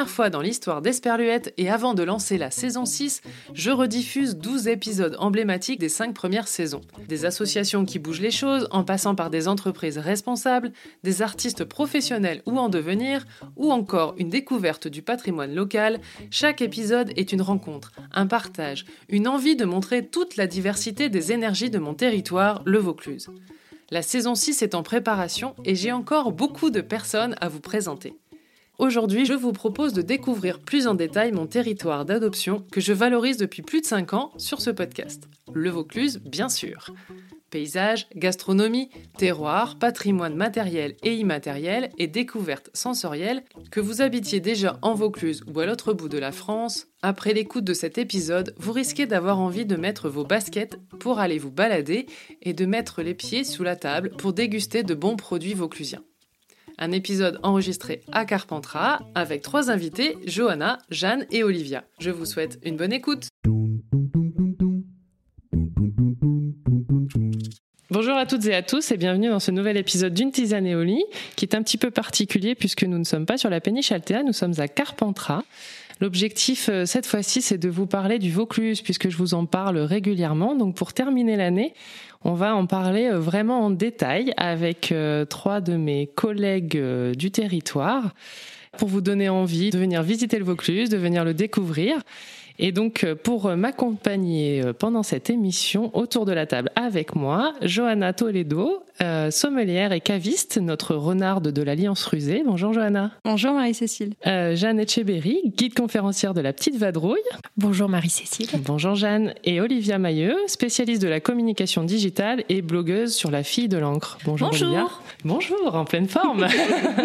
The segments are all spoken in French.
première fois dans l'histoire d'Esperluette et avant de lancer la saison 6, je rediffuse 12 épisodes emblématiques des 5 premières saisons. Des associations qui bougent les choses, en passant par des entreprises responsables, des artistes professionnels ou en devenir, ou encore une découverte du patrimoine local, chaque épisode est une rencontre, un partage, une envie de montrer toute la diversité des énergies de mon territoire, le Vaucluse. La saison 6 est en préparation et j'ai encore beaucoup de personnes à vous présenter. Aujourd'hui, je vous propose de découvrir plus en détail mon territoire d'adoption que je valorise depuis plus de 5 ans sur ce podcast. Le Vaucluse, bien sûr. Paysage, gastronomie, terroir, patrimoine matériel et immatériel et découvertes sensorielles, que vous habitiez déjà en Vaucluse ou à l'autre bout de la France, après l'écoute de cet épisode, vous risquez d'avoir envie de mettre vos baskets pour aller vous balader et de mettre les pieds sous la table pour déguster de bons produits vauclusiens un épisode enregistré à Carpentras avec trois invités, Johanna, Jeanne et Olivia. Je vous souhaite une bonne écoute. Bonjour à toutes et à tous et bienvenue dans ce nouvel épisode d'une tisane et qui est un petit peu particulier puisque nous ne sommes pas sur la péniche Altea, nous sommes à Carpentras. L'objectif euh, cette fois-ci, c'est de vous parler du Vaucluse puisque je vous en parle régulièrement. Donc pour terminer l'année, on va en parler euh, vraiment en détail avec euh, trois de mes collègues du territoire pour vous donner envie de venir visiter le Vaucluse, de venir le découvrir. Et donc, pour m'accompagner pendant cette émission, autour de la table avec moi, Johanna Toledo, euh, sommelière et caviste, notre renarde de l'Alliance Rusée. Bonjour Johanna. Bonjour Marie-Cécile. Euh, Jeanne Etcheberry, guide conférencière de la Petite Vadrouille. Bonjour Marie-Cécile. Bonjour Jeanne. Et Olivia Mailleux, spécialiste de la communication digitale et blogueuse sur la fille de l'encre. Bonjour, Bonjour Olivia. Bonjour, en pleine forme.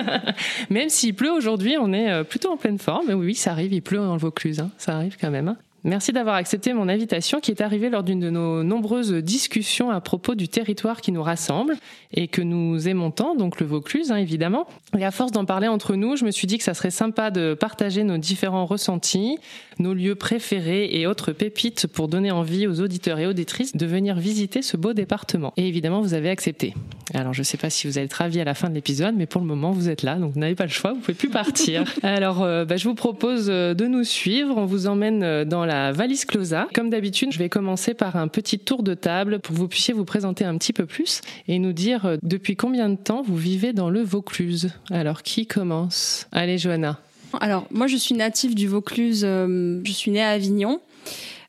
même s'il pleut aujourd'hui, on est euh, plutôt en pleine forme. Oui, ça arrive, il pleut dans le Vaucluse, hein. ça arrive quand même. Merci d'avoir accepté mon invitation qui est arrivée lors d'une de nos nombreuses discussions à propos du territoire qui nous rassemble et que nous aimons tant, donc le Vaucluse hein, évidemment. Et à force d'en parler entre nous, je me suis dit que ça serait sympa de partager nos différents ressentis, nos lieux préférés et autres pépites pour donner envie aux auditeurs et auditrices de venir visiter ce beau département. Et évidemment, vous avez accepté. Alors, je ne sais pas si vous allez être ravis à la fin de l'épisode, mais pour le moment, vous êtes là, donc vous n'avez pas le choix, vous pouvez plus partir. Alors, euh, bah, je vous propose euh, de nous suivre. On vous emmène euh, dans la valise Closa. Comme d'habitude, je vais commencer par un petit tour de table pour que vous puissiez vous présenter un petit peu plus et nous dire depuis combien de temps vous vivez dans le Vaucluse? Alors, qui commence? Allez, Johanna. Alors, moi, je suis native du Vaucluse. Euh, je suis née à Avignon.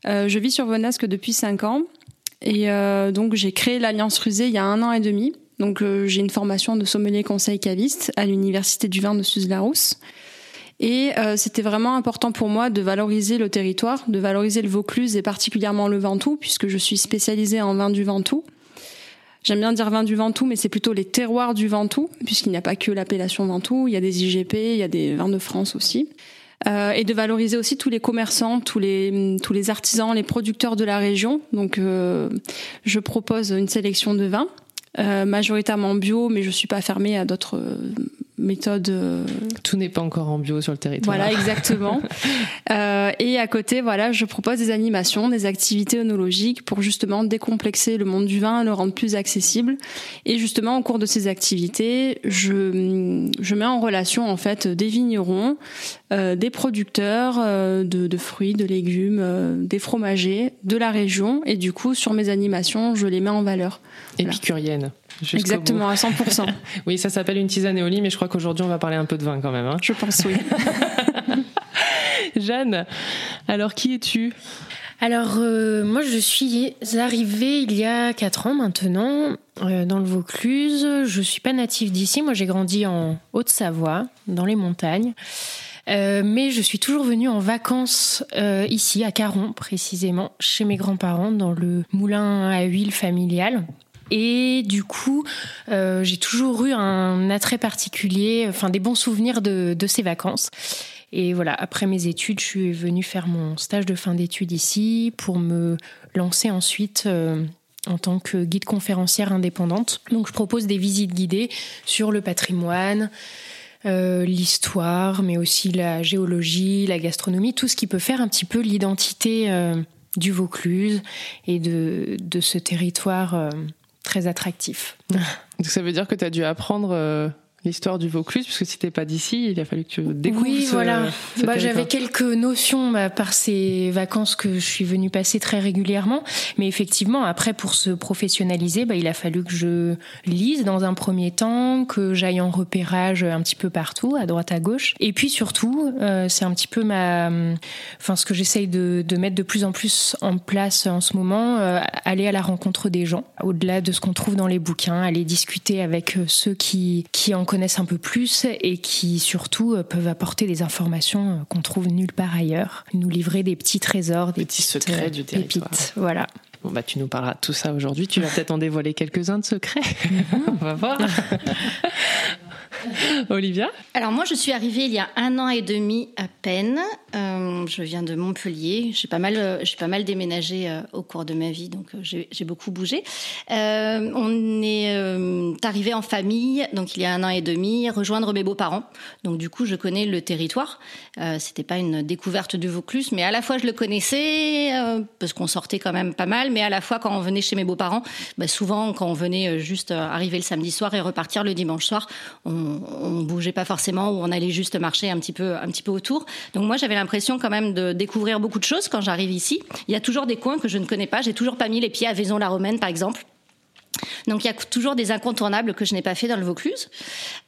Euh, je vis sur Venasque depuis 5 ans. Et euh, donc, j'ai créé l'Alliance Rusée il y a un an et demi. Donc, j'ai une formation de sommelier conseil caviste à l'Université du vin de Suse-Larousse. Et c'était vraiment important pour moi de valoriser le territoire, de valoriser le Vaucluse et particulièrement le Ventoux, puisque je suis spécialisée en vin du Ventoux. J'aime bien dire vin du Ventoux, mais c'est plutôt les terroirs du Ventoux, puisqu'il n'y a pas que l'appellation Ventoux, il y a des IGP, il y a des vins de France aussi. Euh, et de valoriser aussi tous les commerçants, tous les tous les artisans, les producteurs de la région. Donc, euh, je propose une sélection de vins, euh, majoritairement bio, mais je suis pas fermée à d'autres méthode. Euh, Tout n'est pas encore en bio sur le territoire. Voilà, exactement. euh, et à côté, voilà, je propose des animations, des activités œnologiques pour justement décomplexer le monde du vin, le rendre plus accessible. Et justement, au cours de ces activités, je, je mets en relation en fait des vignerons, euh, des producteurs euh, de, de, fruits, de légumes, des fromagers de la région. Et du coup, sur mes animations, je les mets en valeur. Épicurienne. Exactement, à 100%. oui, ça s'appelle une tisane lit, mais je crois qu'aujourd'hui, on va parler un peu de vin quand même. Hein. Je pense, oui. Jeanne, alors qui es-tu? Alors, euh, moi, je suis arrivée il y a 4 ans maintenant euh, dans le Vaucluse. Je suis pas native d'ici. Moi, j'ai grandi en Haute-Savoie, dans les montagnes. Euh, mais je suis toujours venue en vacances euh, ici, à Caron précisément, chez mes grands-parents, dans le moulin à huile familial. Et du coup, euh, j'ai toujours eu un attrait particulier, enfin des bons souvenirs de, ces vacances. Et voilà, après mes études, je suis venue faire mon stage de fin d'études ici pour me lancer ensuite euh, en tant que guide conférencière indépendante. Donc je propose des visites guidées sur le patrimoine, euh, l'histoire, mais aussi la géologie, la gastronomie, tout ce qui peut faire un petit peu l'identité du Vaucluse et de, ce territoire très attractif. Donc ça veut dire que tu as dû apprendre l'histoire du Vaucluse, puisque si t'es pas d'ici, il a fallu que tu découvres. Oui, voilà. Bah, j'avais quelques notions bah, par ces vacances que je suis venue passer très régulièrement, mais effectivement, après pour se professionnaliser, bah, il a fallu que je lise dans un premier temps, que j'aille en repérage un petit peu partout, à droite à gauche, et puis surtout, euh, c'est un petit peu ma, enfin ce que j'essaye de, de, mettre de plus en plus en place en ce moment, euh, aller à la rencontre des gens, au-delà de ce qu'on trouve dans les bouquins, aller discuter avec euh, ceux qui qui en connaissent connaissent un peu plus et qui surtout euh, peuvent apporter des informations euh, qu'on trouve nulle part ailleurs, nous livrer des petits trésors, des petits secrets du euh, territoire. voilà. Bon bah tu nous parleras de tout ça aujourd'hui. Tu vas peut-être en dévoiler quelques-uns de secrets. On va voir. Olivia Alors moi, je suis arrivée il y a un an et demi à peine. Euh, je viens de Montpellier. J'ai pas mal, euh, j'ai pas mal déménagé euh, au cours de ma vie, donc j'ai beaucoup bougé. on est arrivé en famille, donc il y a un an et demi, rejoindre mes beaux-parents. Donc du coup, je connais le territoire. C'était pas une découverte du Vaucluse, mais à la fois je le connaissais parce qu'on sortait quand même pas mal, mais à la fois quand on venait chez mes beaux-parents, bah, souvent quand on venait juste arriver le samedi soir et repartir le dimanche soir, on, on, bougeait pas forcément ou on allait juste marcher un petit peu, un petit peu autour. Donc moi, j'avais l'impression quand même de découvrir beaucoup de choses quand j'arrive ici. Il y a toujours des coins que je ne connais pas. J'ai toujours pas mis les pieds à Vaison-la-Romaine, par exemple. Donc il y a toujours des incontournables que je n'ai pas fait dans le Vaucluse.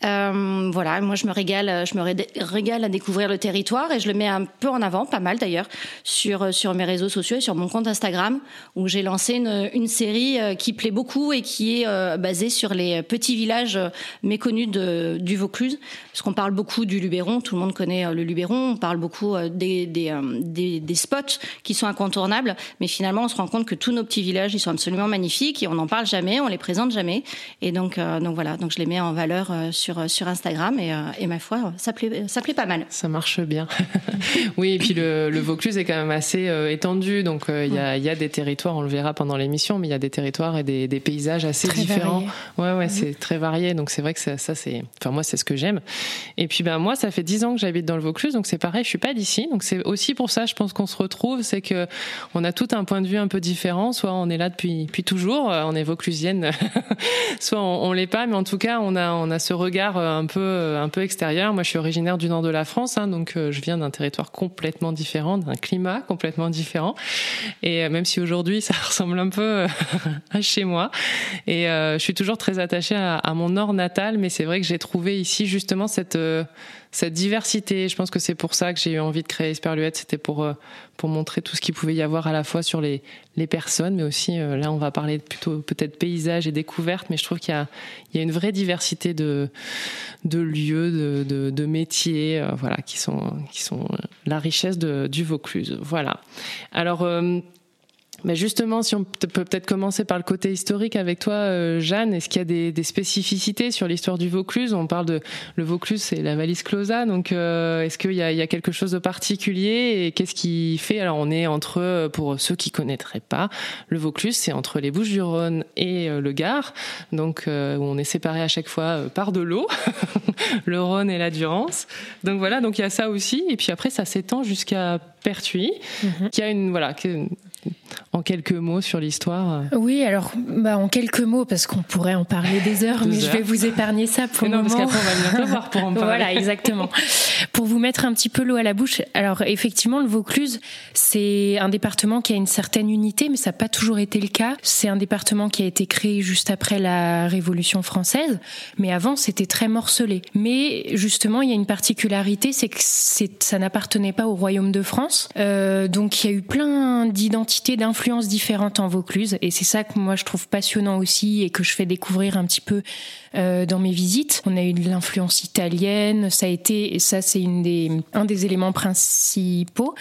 Euh, voilà, moi je me régale, je me régale à découvrir le territoire et je le mets un peu en avant, pas mal d'ailleurs, sur sur mes réseaux sociaux et sur mon compte Instagram où j'ai lancé une, série euh, qui plaît beaucoup et qui est euh, basée sur les petits villages méconnus de, du Vaucluse, parce qu'on parle beaucoup du Luberon, tout le monde connaît le Luberon, on parle beaucoup des des, des, des spots qui sont incontournables, mais finalement on se rend compte que tous nos petits villages ils sont absolument magnifiques et on n'en parle jamais on les présente jamais. Et donc, euh, donc voilà, donc je les mets en valeur euh, sur, euh, sur Instagram et, et, ma foi, ça plaît, ça plaît pas mal. Ça marche bien. oui, et puis le, le, Vaucluse est quand même assez étendu, donc il y, a, y, a, des territoires, on le verra pendant l'émission, mais il y a des territoires et des, des paysages assez différents. Ouais, ouais, c'est mhm. très varié, donc c'est vrai que ça, ça c'est, enfin moi c'est ce que j'aime. Et puis ben moi, ça fait dix ans que j'habite dans le Vaucluse, donc c'est pareil, je suis pas d'ici, donc c'est aussi pour ça, je pense qu'on se retrouve, c'est que on a tout un point de vue un peu différent. Soit on est là depuis, depuis toujours, on est soit on, l'est pas, mais en tout cas, on a, on a ce regard euh, un peu, euh, un peu extérieur. Moi, je suis originaire du nord de la France, hein, donc euh, je viens d'un territoire complètement différent, d'un climat complètement différent. Et même si aujourd'hui, ça ressemble un peu à chez moi, et je suis toujours très attachée à, à mon nord natal, mais c'est vrai que j'ai trouvé ici justement cette cette diversité. Je pense que c'est pour ça que j'ai eu envie de créer Esperluette. C'était pour euh, pour montrer tout ce qu'il pouvait y avoir à la fois sur les les personnes, mais aussi euh, là on va parler plutôt peut-être paysage et découverte. Mais je trouve qu'il y a il y a une vraie diversité de de lieux, de de, de métiers, euh, voilà, qui sont qui sont la richesse de, du Vaucluse. Voilà. Alors mais justement, si on peut peut-être commencer par le côté historique avec toi, euh, Jeanne, est-ce qu'il y a des, des spécificités sur l'histoire du Vaucluse? On parle de le Vaucluse, c'est la valise Closa, donc euh, est-ce qu'il y, y a, quelque chose de particulier? Et qu'est-ce qui fait Alors on est entre, pour ceux qui connaîtraient pas, le Vaucluse, c'est entre les Bouches-du-Rhône et euh, le Gard, donc où on est séparé à chaque fois par de l'eau, le Rhône et la Durance. Donc voilà, donc il y a ça aussi, et puis après ça s'étend jusqu'à Pertuis, mm-hmm. qui a une voilà, en quelques mots sur l'histoire Oui, alors bah, en quelques mots, parce qu'on pourrait en parler des heures, mais je vais vous épargner ça pour le non, moment. Parce qu'après, on va bien voir pour en parler. voilà, exactement. pour vous mettre un petit peu l'eau à la bouche, alors effectivement, le Vaucluse, c'est un département qui a une certaine unité, mais ça n'a pas toujours été le cas. C'est un département qui a été créé juste après la Révolution française, mais avant, c'était très morcelé. Mais justement, il y a une particularité, c'est que ça n'appartenait pas au Royaume de France. Euh, donc, il y a eu plein d'identités, d'influences différentes en Vaucluse, et c'est ça que moi je trouve passionnant aussi et que je fais découvrir un petit peu euh, dans mes visites. On a eu de l'influence italienne, ça a été, et ça c'est une des, un des éléments principaux,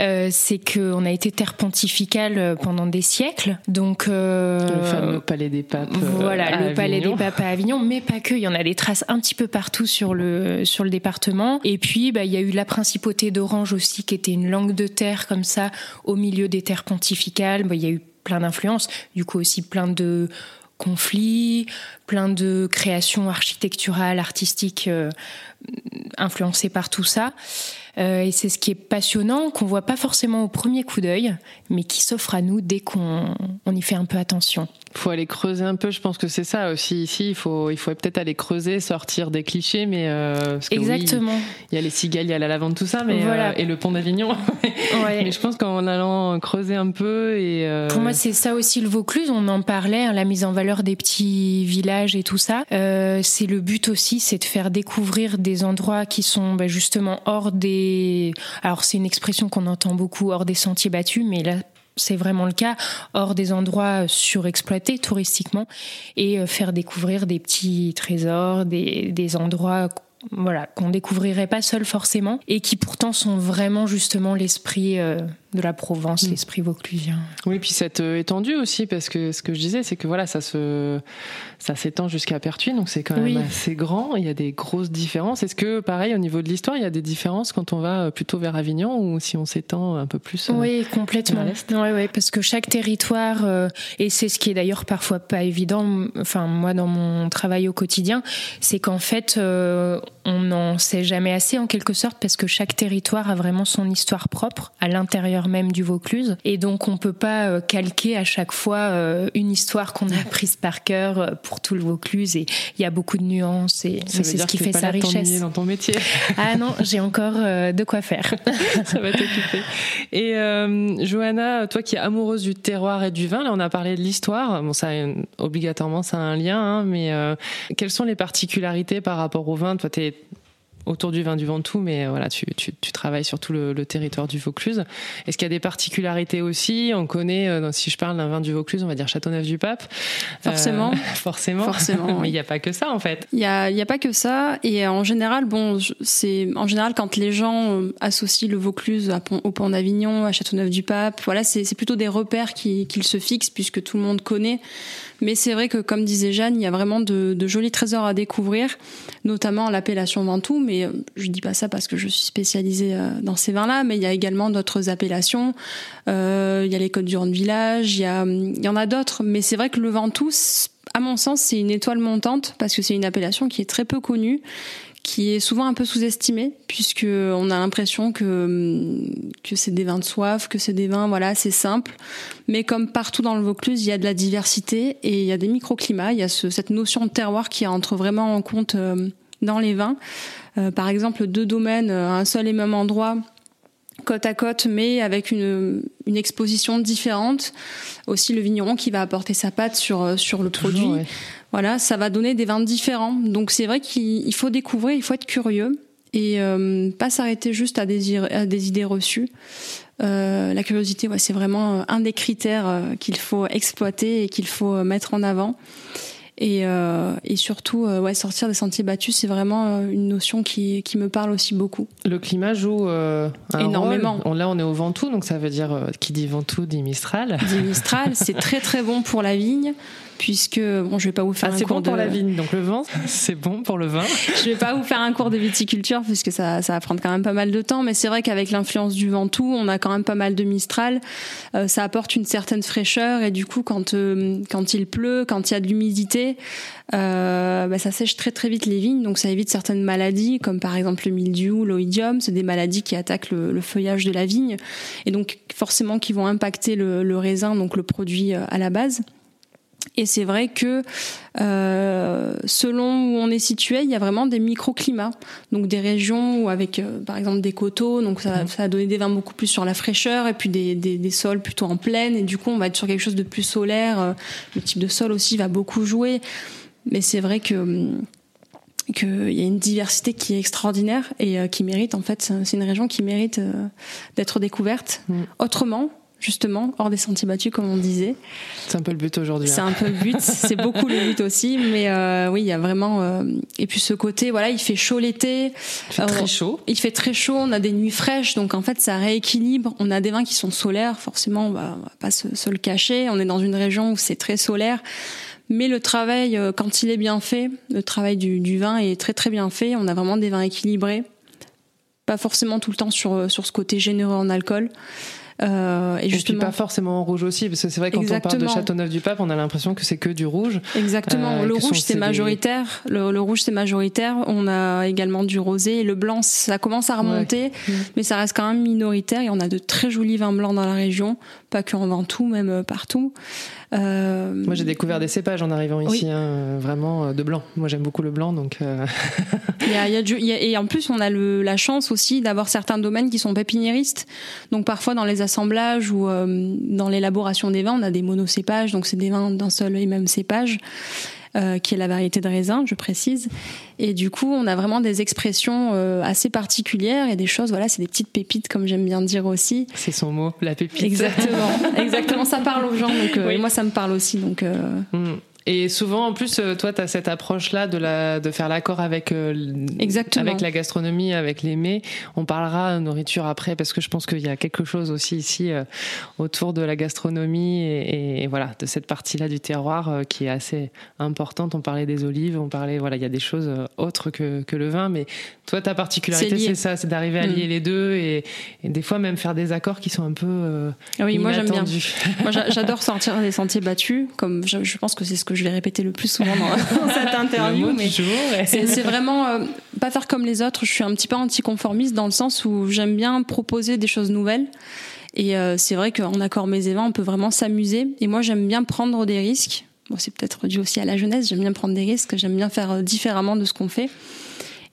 euh, c'est qu'on a été terre pontificale euh, pendant des siècles. Donc euh, le fameux palais des papes. Voilà, le palais des papes à Avignon, mais pas que. Il y en a des traces un petit peu partout sur le sur le département. Et puis bah, il y a eu la principauté d'Orange aussi, qui était une langue de terre comme ça au milieu des terres pontificales. Bah, il y a eu plein d'influences, du coup aussi plein de conflits, plein de créations architecturales, artistiques euh, influencé par tout ça. Euh, et c'est ce qui est passionnant, qu'on voit pas forcément au premier coup d'œil, mais qui s'offre à nous dès qu'on on y fait un peu attention. Il faut aller creuser un peu, je pense que c'est ça aussi ici. Il faut, il faut peut-être aller creuser, sortir des clichés, mais euh, exactement. il y a les cigales, il y a la lavande, tout ça, mais voilà. Euh, et le pont d'Avignon. ouais. mais je pense qu'en allant creuser un peu et pour moi c'est ça aussi le Vaucluse. On en parlait, hein, la mise en valeur des petits villages et tout ça. c'est le but aussi, c'est de faire découvrir des endroits qui sont bah, justement hors des alors c'est une expression qu'on entend beaucoup hors des sentiers battus, mais là c'est vraiment le cas, hors des endroits surexploités touristiquement, et euh, faire découvrir des petits trésors, des, des endroits voilà qu'on découvrirait pas seul forcément, et qui pourtant sont vraiment justement l'esprit euh, de la Provence, mm. l'esprit vauclusien. Oui, puis cette euh, étendue aussi, parce que ce que je disais, c'est que voilà, ça se, ça s'étend jusqu'à Pertuis, donc c'est quand même assez grand. Il y a des grosses différences. Est-ce que, pareil, au niveau de l'histoire, il y a des différences quand on va euh, plutôt vers Avignon ou si on s'étend un peu plus euh, Oui, complètement. Oui, oui, parce que chaque territoire, et c'est ce qui est d'ailleurs parfois pas évident. Enfin, moi, dans mon travail au quotidien, c'est qu'en fait, on n'en sait jamais assez en quelque sorte, parce que chaque territoire a vraiment son histoire propre à l'intérieur même du Vaucluse. Et donc, on peut pas euh, calquer à chaque fois euh, une histoire qu'on a apprise par cœur euh, pour tout le Vaucluse. Et il y a beaucoup de nuances et c'est ce qui fait sa richesse. dans ton métier. ah non, j'ai encore de quoi faire. Ça va t'occuper. Et Johanna, toi qui es amoureuse du terroir et du vin, là, on a parlé de l'histoire. Bon, ça, obligatoirement, ça a un lien, hein, mais quelles sont les particularités par rapport au vin? Toi, tu es autour du vin du Ventoux, mais euh, voilà, tu, tu, tu travailles sur tout le, le, territoire du Vaucluse. Est-ce qu'il y a des particularités aussi? On connaît, euh, si je parle d'un vin du Vaucluse, on va dire Châteauneuf-du-Pape. Forcément. Euh, forcément. Forcément. mais il n'y a pas que ça, en fait. Il n'y a, y a pas que ça. Et en général, bon, c'est en général quand les gens associent le Vaucluse au Pont d'Avignon, à Châteauneuf-du-Pape, voilà, c'est plutôt des repères qu'ils qui se fixent puisque tout le monde connaît. Mais c'est vrai que, comme disait Jeanne, il y a vraiment de, de jolis trésors à découvrir, notamment l'appellation Ventoux. Mais euh, je dis pas ça parce que je suis spécialisée euh, dans ces vins-là, mais il y a également d'autres appellations. Euh, il y a les Côtes du Rhône Village, il y, y en a d'autres. Mais c'est vrai que le Ventoux, à mon sens, c'est une étoile montante parce que c'est une appellation qui est très peu connue qui est souvent un peu sous-estimé puisque on a l'impression que que c'est des vins de soif, que c'est des vins voilà assez simples. Mais comme partout dans le Vaucluse, il y a de la diversité et il y a des microclimats. Il y a ce, cette notion de terroir qui entre vraiment en compte euh, dans les vins. Euh, par exemple, deux domaines à un seul et même endroit côte à côte, mais avec une, une exposition différente. Aussi le vigneron qui va apporter sa patte sur euh, sur le produit. Voilà, ça va donner des vins différents. Donc c'est vrai qu'il faut découvrir, il faut être curieux et euh, pas s'arrêter juste à des, à des idées reçues. Euh, la curiosité, ouais, c'est vraiment un des critères euh, qu'il faut exploiter et qu'il faut mettre en avant. Et, euh, et surtout, euh, ouais, sortir des sentiers battus, c'est vraiment euh, une notion qui, qui me parle aussi beaucoup. Le climat joue euh, énormément. Rôle. Là, on est au Ventoux, donc ça veut dire qui dit Ventoux dit Mistral. Dit Mistral, c'est très très bon pour la vigne puisque bon, je vais pas vous faire ah, un cours bon de... pour la vigne, donc le vin, c'est bon pour le vin. je vais pas vous faire un cours de viticulture puisque ça, ça va prendre quand même pas mal de temps, mais c'est vrai qu'avec l'influence du Ventoux, on a quand même pas mal de Mistral. Euh, ça apporte une certaine fraîcheur et du coup, quand euh, quand il pleut, quand il y a de l'humidité, euh, bah, ça sèche très très vite les vignes, donc ça évite certaines maladies comme par exemple le mildiou, l'oïdium, c'est des maladies qui attaquent le, le, feuillage de la vigne et donc forcément qui vont impacter le, le raisin, donc le produit à la base. Et c'est vrai que euh, selon où on est situé, il y a vraiment des microclimats. Donc des régions où avec euh, par exemple des coteaux, donc ça, mmh. ça a donné des vins beaucoup plus sur la fraîcheur, et puis des, des, des, sols plutôt en plaine, et du coup on va être sur quelque chose de plus solaire. Euh, le type de sol aussi va beaucoup jouer. Mais c'est vrai que hum, qu'il y a une diversité qui est extraordinaire et euh, qui mérite en fait c'est une région qui mérite d'être découverte mmh. autrement justement, hors des sentiers battus, comme on disait. C'est un peu le but aujourd'hui. C'est hein. un peu le but, c'est beaucoup le but aussi, mais euh, oui, il y a vraiment. Euh... Et puis ce côté, voilà, il fait chaud l'été. Il fait euh, très chaud. Il fait très chaud, on a des nuits fraîches, donc en fait, ça rééquilibre. On a des vins qui sont solaires, forcément, on va, on va pas se, se, le cacher. On est dans une région où c'est très solaire. Mais le travail, euh, quand il est bien fait, le travail du, du vin est très très bien fait. On a vraiment des vins équilibrés. Pas forcément tout le temps sur, sur ce côté généreux en alcool. Euh, et justement, pas forcément en rouge aussi, parce que c'est vrai quand on parle de Châteauneuf-du-Pape, on a l'impression que c'est que du rouge. Exactement. Euh, le rouge c'est majoritaire. Le, rouge c'est majoritaire. On a également du rosé et le blanc ça commence à remonter, mais ça reste quand même minoritaire. Et on a de très jolis vins blancs dans la région, pas que en Ventoux, même euh, partout. Euh, Moi, j'ai découvert des cépages en arrivant ici, hein, vraiment de blanc. Moi, j'aime beaucoup le blanc, donc. il y a, il y a, et en plus, on a le, la chance aussi d'avoir certains domaines qui sont pépiniéristes. Donc, parfois, dans les assemblages ou euh, dans l'élaboration des vins, on a des monocépages, donc c'est des vins d'un seul et même cépage. Euh, qui est la variété de raisin, je précise. Et du coup, on a vraiment des expressions euh, assez particulières et des choses, voilà, c'est des petites pépites, comme j'aime bien dire aussi. C'est son mot, la pépite. Exactement, exactement, ça parle aux gens, donc euh, moi ça me parle aussi. Donc, mm. Et souvent, en plus, euh, toi, tu as cette approche-là de, la, de faire l'accord avec, euh, avec la gastronomie, avec les mets. On parlera nourriture après, parce que je pense qu'il y a quelque chose aussi ici euh, autour de la gastronomie et, et, voilà, de cette partie-là du terroir qui est assez importante. On parlait des olives, on parlait, voilà, il y a des choses autres que, que le vin, mais toi, ta particularité, c'est ça, c'est d'arriver à lier mm. les deux et, et, des fois même faire des accords qui sont un peu ah oui, moi j'aime bien. moi j'adore sortir des sentiers battus, comme je, je pense que c'est ce que je vais répéter le plus souvent dans, cette interview. mais c'est vraiment euh, pas faire comme les autres. Je suis un petit peu anticonformiste dans le sens où j'aime bien proposer des choses nouvelles. Et euh, c'est vrai qu'en accord mes évents, on peut vraiment s'amuser. Et moi, j'aime bien prendre des risques. Bon, c'est peut-être dû aussi à la jeunesse. J'aime bien prendre des risques. J'aime bien faire euh, différemment de ce qu'on fait.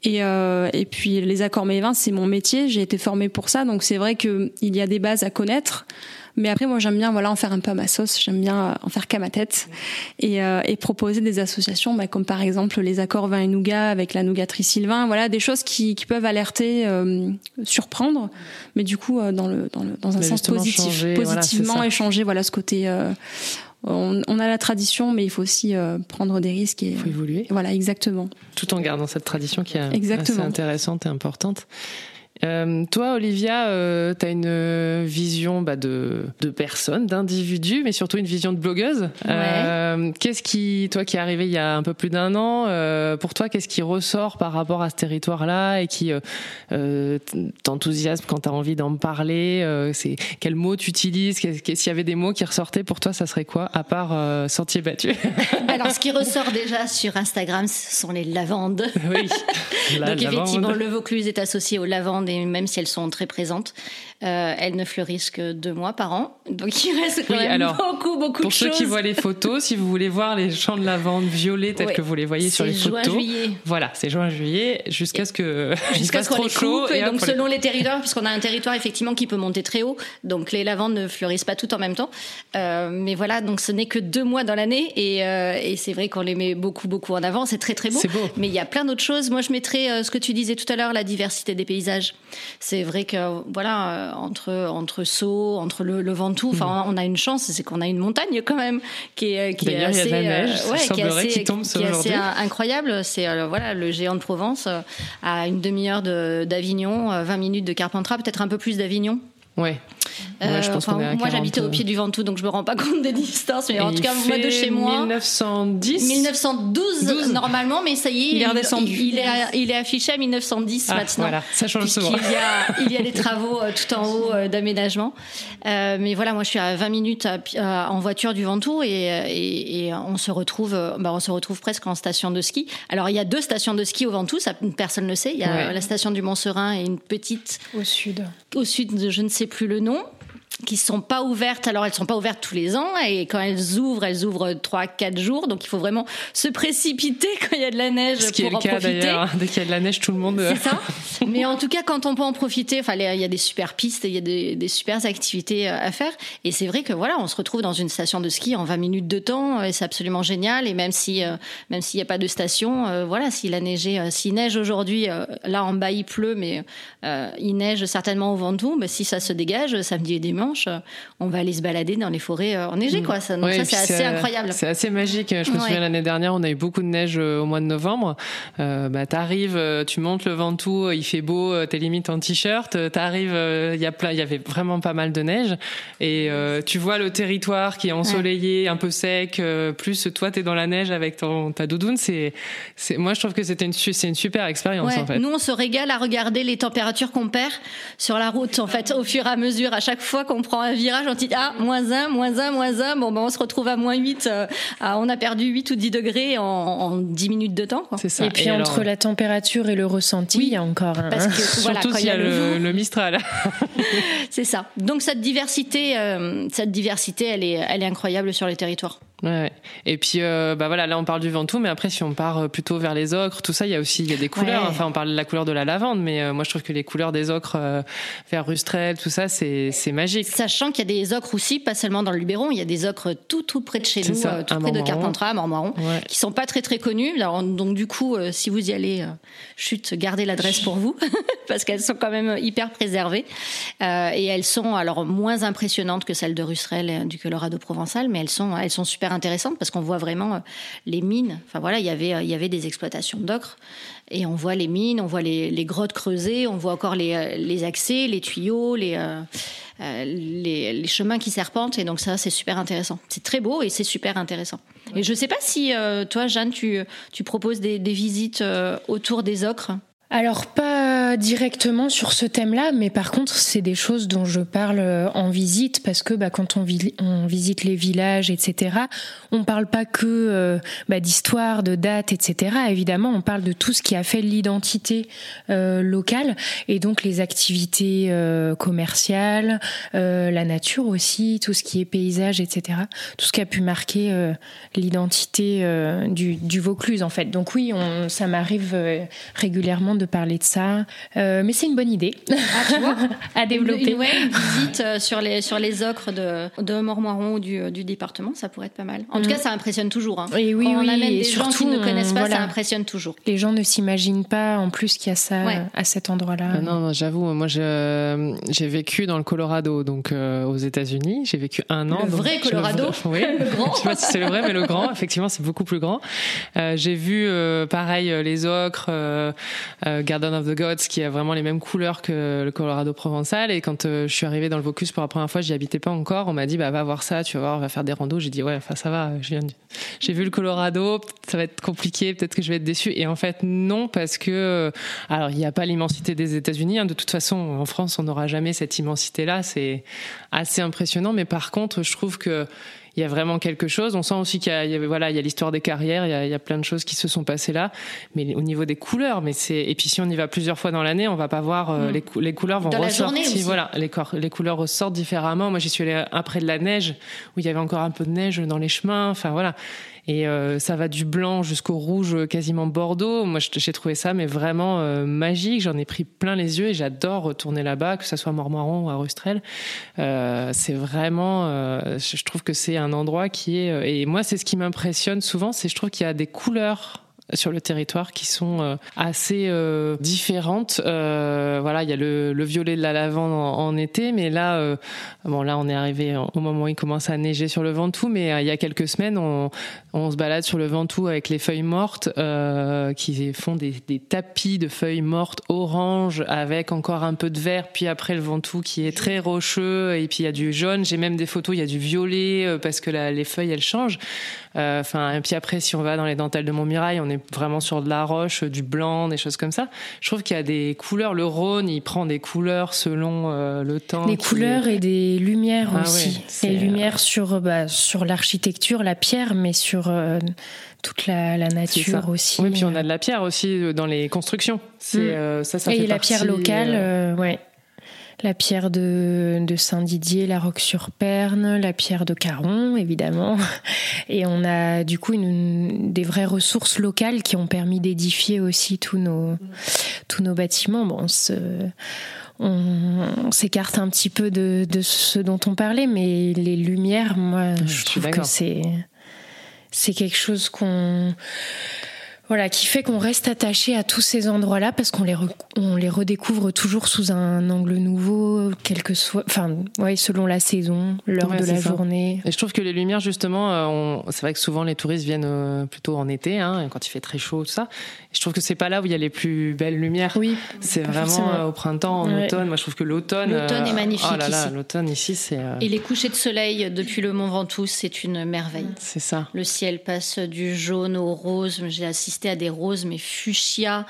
Et, euh, et puis les accords mes vins, c'est mon métier. J'ai été formée pour ça, donc c'est vrai qu'il y a des bases à connaître. Mais après, moi, j'aime bien voilà en faire un peu à ma sauce. J'aime bien euh, en faire qu'à ma tête et, euh, et proposer des associations, bah, comme par exemple les accords vin et nougat avec la nougaterie Sylvain. Voilà, des choses qui, qui peuvent alerter, euh, surprendre, mais du coup dans le dans, le, dans un sens positif, positivement échanger. Voilà ce côté. On, on, a la tradition, mais il faut aussi prendre des risques et il faut évoluer. Voilà, exactement. Tout en gardant cette tradition qui est exactement. assez intéressante et importante. Euh, toi, Olivia, euh, tu as une euh, vision bah, de, de personne, d'individu, mais surtout une vision de blogueuse. Euh, qu'est-ce qui, toi qui es arrivée il y a un peu plus d'un an, pour toi, qu'est-ce qui ressort par rapport à ce territoire-là et qui t'enthousiasme quand tu as envie d'en parler C'est Quels mots tu utilises S'il y avait des mots qui ressortaient pour toi, ça serait quoi, à part sentier battu? Alors, ce qui ressort déjà sur Instagram, ce sont les lavandes. Oui. Donc, effectivement, le Vaucluse est associé aux lavandes même si elles sont très présentes, euh, elles ne fleurissent que deux mois par an. Donc il reste quand même beaucoup, beaucoup de choses. Pour ceux qui voient les photos, si vous voulez voir les champs de lavande violets tels que vous les voyez sur les photos. juin, juillet. Voilà, c'est juin, juillet, jusqu'à ce que jusqu'à ce trop chaud. Et, donc selon les territoires, puisqu'on a un territoire effectivement qui peut monter très haut, donc les lavandes ne fleurissent pas toutes en même temps. Euh, mais voilà, donc ce n'est que deux mois dans l'année et, euh, et c'est vrai qu'on les met beaucoup, beaucoup en avant. C'est très, très beau. beau. Mais il y a plein d'autres choses. Moi, je mettrais ce que tu disais tout à l'heure, la diversité des paysages. C'est vrai que voilà, entre entre Sceaux, entre le, le Ventoux, enfin, on a une chance, c'est qu'on a une montagne quand même qui est qui est assez, euh, ouais, qui est assez, qui est assez incroyable. C'est euh, voilà le géant de Provence euh, à une demi-heure d'Avignon, 20 minutes de Carpentras, peut-être un peu plus d'Avignon. Ouais. Euh, je pense moi, j'habitais au pied du Ventoux, donc je me rends pas compte des distances. Mais en tout cas, moi de chez moi. 1910 1912 normalement, mais ça y est, il, il, est, il est, affiché à 1910 ah, maintenant. Voilà, ça change souvent. Il y a, il y a des travaux euh, tout en haut euh, d'aménagement. Euh, mais voilà, moi je suis à 20 minutes en voiture du Ventoux et, et, et, on se retrouve, bah, on se retrouve presque en station de ski. Alors il y a deux stations de ski au Ventoux, ça, personne ne le sait. Il y a la station du Mont-Serein et une petite. Au sud. Au sud, je ne sais plus le nom qui sont pas ouvertes. Alors elles sont pas ouvertes tous les ans et quand elles ouvrent, elles ouvrent trois, quatre jours. Donc il faut vraiment se précipiter quand il y a de la neige Ce qui pour est le en cas, profiter. Dès qu'il y a de la neige, tout le monde. C'est ça. Mais en tout cas, quand on peut en profiter, enfin il y a des super pistes, il y a des, des super activités euh, à faire. Et c'est vrai que voilà, on se retrouve dans une station de ski en 20 minutes de temps et c'est absolument génial. Et même si euh, même s'il n'y a pas de station, euh, voilà, s'il a neigé, s'il neige aujourd'hui, là en bas il pleut, mais il neige certainement au Ventoux. Mais si ça se dégage samedi et dimanche, on va aller se balader dans les forêts euh, enneigées, quoi. Ça, donc ça, c'est assez incroyable. C'est assez magique. Je me souviens l'année dernière, on a eu beaucoup de neige euh, au mois de novembre. Euh, bah, t'arrives, euh, tu montes le Ventoux, il fait beau, t'es limite en t-shirt. T'arrives, il y a plein, il y avait vraiment pas mal de neige, et tu vois le territoire qui est ensoleillé, un peu sec. plus toi, t'es dans la neige avec ton ta doudoune. C'est, c'est, moi, je trouve que c'était une, c'est une super expérience en fait. Nous, on se régale à regarder les températures qu'on perd sur la route, en fait, au fur et à mesure, à chaque fois qu'on prend un virage, on dit ah, moins 1, moins 1, moins 1. Bon, ben, on se retrouve à moins 8. on a perdu 8 ou 10 degrés en, en 10 minutes de temps. C'est ça. Et puis entre la température et le ressenti, il y a encore un. Parce que, Surtout s'il y a, le, le, Mistral. c'est ça. Donc cette diversité, cette diversité, elle est, elle est incroyable sur les territoires. Ouais, Et puis, euh, bah voilà, là on parle du Ventoux, mais après si on part euh, plutôt vers les ocres, tout ça, il y a aussi il y a des couleurs. Enfin, on parle de la couleur de la lavande, mais euh, moi je trouve que les couleurs des ocres vers Rustrel, tout ça, c'est magique. Sachant qu'il y a des ocres aussi, pas seulement dans le Luberon, il y a des ocres tout tout près de chez nous, tout près de Carpentras, Mormaron, qui sont pas très très connus. donc du coup, si vous y allez, chute, gardez l'adresse pour vous, parce qu'elles sont quand même hyper préservées et elles sont alors moins impressionnantes que celles de Rustrel du Colorado provençal, mais elles sont elles sont super intéressante parce qu'on voit vraiment euh, les mines. Enfin voilà, il y avait, euh, il y avait des exploitations d'ocre et on voit les mines, on voit les, grottes creusées, on voit encore les, euh, les accès, les tuyaux, les, les, chemins qui serpentent. Et donc ça, c'est super intéressant. C'est très beau et c'est super intéressant. Et je ne sais pas si toi, Jeanne, tu, tu proposes des, des visites autour des ocres. Alors pas directement sur ce thème-là, mais par contre c'est des choses dont je parle euh, en visite parce que bah, quand on, visite les villages, etc., on parle pas que euh, bah, d'histoire, de date, etc. Évidemment, on parle de tout ce qui a fait l'identité euh, locale et donc les activités commerciales, la nature aussi, tout ce qui est paysage, etc. Tout ce qui a pu marquer l'identité du, du, Vaucluse en fait. Donc oui, on, ça m'arrive régulièrement de parler de ça. Euh, mais c'est une bonne idée ah, à développer. Une, visite euh, sur les, sur les ocres de, de Mormoiron ou du, euh, du département, ça pourrait être pas mal. En tout mm. cas, ça impressionne toujours. Hein. Et oui, Quand on amène des gens qui ne connaissent pas, ça impressionne toujours. Les gens ne s'imaginent pas en plus qu'il y a ça à cet endroit-là. non, non j'avoue, moi j'ai vécu dans le Colorado, donc aux États-Unis. J'ai vécu un an. Le vrai Colorado Oui, le grand. sais pas si c'est le vrai, mais le grand, effectivement, c'est beaucoup plus grand. j'ai vu pareil les ocres, euh, Garden of the Gods qui a vraiment les mêmes couleurs que le Colorado provençal. Et quand euh, je suis arrivée dans le Vaucluse pour la première fois, j'y habitais pas encore. On m'a dit bah va voir ça, tu vas voir, va faire des randos. J'ai dit ouais, enfin ça va. J'ai vu le Colorado, ça va être compliqué, peut-être que je vais être déçue. Et en fait non parce que euh, alors il n'y a pas l'immensité des États-Unis. Hein. De toute façon, en France, on n'aura jamais cette immensité-là. C'est assez impressionnant. Mais par contre, je trouve que il y a vraiment quelque chose. On sent aussi qu'il y a, voilà, il y a l'histoire des carrières, il y, a, il y, a, plein de choses qui se sont passées là. Mais au niveau des couleurs, mais c'est et puis si on y va plusieurs fois dans l'année, on va pas voir euh, mm. les, les, couleurs vont ressortir. Voilà, les, les couleurs ressortent différemment. Moi, j'y suis allée après de la neige où il y avait encore un peu de neige dans les chemins. Enfin voilà. Et euh, ça va du blanc jusqu'au rouge, quasiment bordeaux. Moi, j'ai trouvé ça, mais vraiment euh, magique. J'en ai pris plein les yeux et j'adore retourner là-bas, que ce soit à ou à. Euh, c'est vraiment, je trouve que c'est un endroit qui est. et moi, c'est ce qui m'impressionne souvent, c'est je trouve qu'il y a des couleurs sur le territoire qui sont euh, assez euh, différentes. Euh, voilà, il y a le, le, violet de la lavande en, été, mais là, bon, là, on est arrivé au moment où il commence à neiger sur le Ventoux, mais il y a quelques semaines, on, se balade sur le Ventoux avec les feuilles mortes qui font des, tapis de feuilles mortes orange avec encore un peu de vert, puis après le Ventoux qui est très rocheux et puis il y a du jaune. J'ai même des photos, il y a du violet parce que les feuilles elles changent. Enfin, puis après, si on va dans les dentelles de Montmirail, on est vraiment sur de la roche, du blanc, des choses comme ça. Je trouve qu'il y a des couleurs. Le Rhône, il prend des couleurs selon euh, le temps. Des couleurs et des lumières ah aussi. des lumières sur, bah, sur l'architecture, la pierre, mais sur euh, toute la, nature aussi. Oui, puis on a de la pierre aussi dans les constructions. C'est mm. ça, ça et la pierre locale, ouais la pierre de, Saint-Didier, la Roque-sur-Perne, la pierre de Caron, évidemment. Et on a du coup une, des vraies ressources locales qui ont permis d'édifier aussi tous nos, tous nos bâtiments. Bon, on, s'écarte un petit peu de, ce dont on parlait, mais les lumières, moi, je trouve que c'est c'est quelque chose qu'on voilà, qui fait qu'on reste attaché à tous ces endroits-là parce qu'on les, on les redécouvre toujours sous un angle nouveau, quel que soit, enfin, ouais, selon la saison, l'heure de la journée. Et je trouve que les lumières, justement, euh, c'est vrai que souvent les touristes viennent euh, plutôt en été, hein, quand il fait très chaud, tout ça. Et je trouve que c'est pas là où il y a les plus belles lumières. Oui. C'est vraiment euh, au printemps, en automne. Moi, je trouve que l'automne. L'automne est magnifique oh là là, ici. L'automne ici, c'est. Et les couchers de soleil depuis le Mont Ventoux, c'est une merveille. C'est ça. Le ciel passe du jaune au rose. J'ai assisté à des roses, mais fuchsia.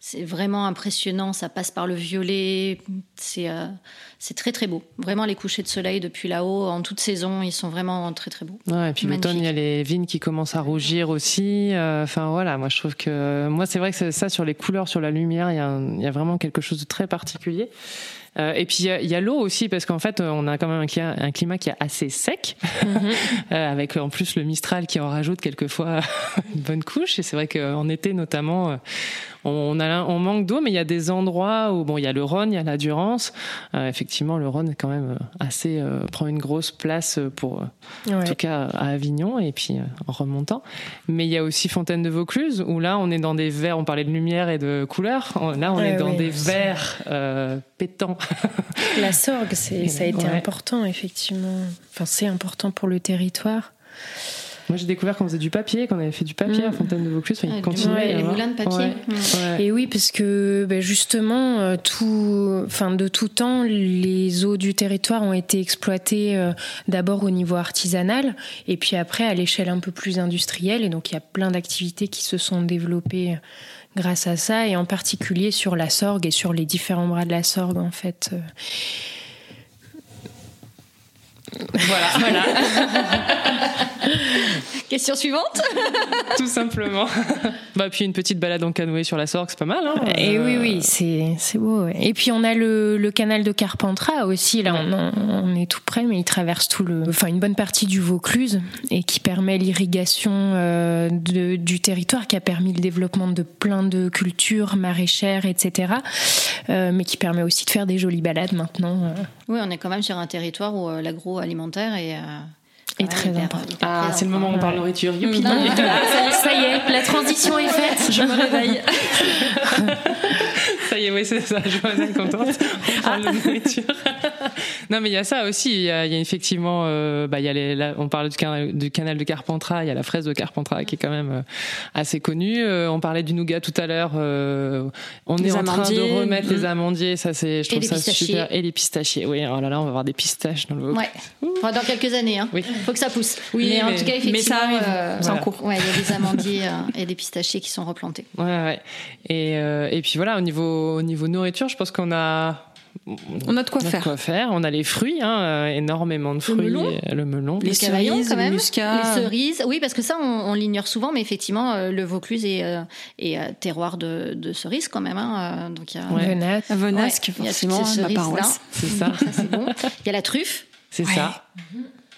c'est vraiment impressionnant. Ça passe par le violet. C'est c'est très très beau. Vraiment les couchers de soleil depuis là-haut en toute saison, ils sont vraiment très très beaux. Ouais, et puis l'automne, il y a les vignes qui commencent à rougir aussi. Enfin voilà, moi je trouve que moi c'est vrai que ça sur les couleurs, sur la lumière, il y, a il y a vraiment quelque chose de très particulier. Euh, et puis il y a, l'eau aussi parce qu'en fait on a quand même un climat, qui est assez sec, mhm. euh, avec en plus le Mistral qui en rajoute quelquefois une bonne couche. Et c'est vrai qu'en été notamment, euh, on, a, on manque d'eau, mais il y a des endroits où bon, il y a le Rhône, il y a la Durance. Euh, effectivement, le Rhône quand même assez euh, prend une grosse place pour, en tout cas à Avignon et puis en remontant. Mais il y a aussi Fontaine de Vaucluse où là, on est dans des verts. On parlait de lumière et de couleur. Là, on est dans des verts pétants. La Sorgue, ça a été important effectivement. Enfin, c'est important pour le territoire. Moi, j'ai découvert qu'on faisait du papier, qu'on avait fait du papier à mm. Fontaine de Vaucluse. Enfin, ouais, les moulins de papier. Mm. Et oui, parce que ben, justement, euh, tout, enfin, de tout temps, les eaux du territoire ont été exploitées euh, d'abord au niveau artisanal et puis après à l'échelle un peu plus industrielle. Et donc, il y a plein d'activités qui se sont développées euh, grâce à ça, et en particulier sur la sorgue et sur les différents bras de la sorgue, en fait. Voilà. voilà. Question suivante. Tout simplement. Bah, puis une petite balade en canoë sur la Sorgue, c'est pas mal. Hein et oui, oui, c'est, c'est beau. Et puis on a le, le, canal de Carpentras aussi. Là, on, on, est tout près, mais il traverse tout le, enfin une bonne partie du Vaucluse et qui permet l'irrigation euh, de, du territoire, qui a permis le développement de plein de cultures maraîchères, etc. Euh, mais qui permet aussi de faire des jolies balades maintenant. Euh. Oui, on est quand même sur un territoire où l'agroalimentaire est est très important. Ah, c'est le moment où on parle nourriture. Youpi. Ah, ça, y est, la transition est faite. Je me réveille. ça y est, oui, c'est ça. Je suis contente. On parle de nourriture. non, mais il y a ça aussi. Il y a, effectivement, euh, bah, il y a les, on parle du canal, du canal de Carpentras. Il y a la fraise de Carpentras qui est quand même euh, assez connue. Euh, on parlait du nougat tout à l'heure. on est en train de remettre les mm. amandiers. Ça, c'est, je trouve ça super. Et les pistachiers. Oui, oh là là, on va avoir des pistaches dans le. Ouais. dans quelques années. Hein. Oui faut que ça pousse. Oui, mais, en tout cas, effectivement, mais ça arrive. Euh, c'est en cours. Ouais, il y a des amandiers euh, et des pistachiers qui sont replantés. Ouais, ouais. Et, euh, et puis voilà, au niveau, au niveau nourriture, je pense qu'on a on a de quoi faire. Quoi faire. On a les fruits, hein, énormément de fruits. Le melon, les cerises, quand même, les cerises. Oui, parce que ça, on, l'ignore souvent, mais effectivement, le Vaucluse est, est terroir de, de, cerises quand même. Hein, donc il y a ouais. Venasque, forcément, ma paroisse. C'est ça. ça c'est bon. Il y a la truffe. C'est ça.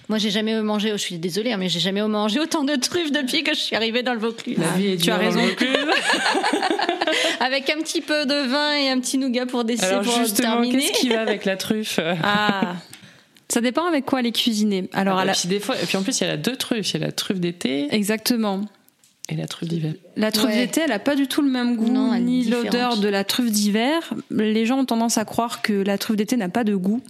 Moi, j'ai jamais mangé, je suis désolée, hein, mais j'ai jamais mangé autant de truffes depuis que je suis arrivée dans le Vaucluse. La vie est tu as raison. avec un petit peu de vin et un petit nougat pour décider Alors justement, qu'est-ce qui va avec la truffe? Ah ça dépend avec quoi les cuisiner. Alors, ah, et, puis des fois, et puis en plus, il y a la deux truffes. Il y a la truffe d'été. Exactement. Et la truffe d'hiver. La truffe d'été, elle n'a pas du tout le même goût, ni l'odeur de la truffe d'hiver. Les gens ont tendance à croire que la truffe d'été n'a pas de goût.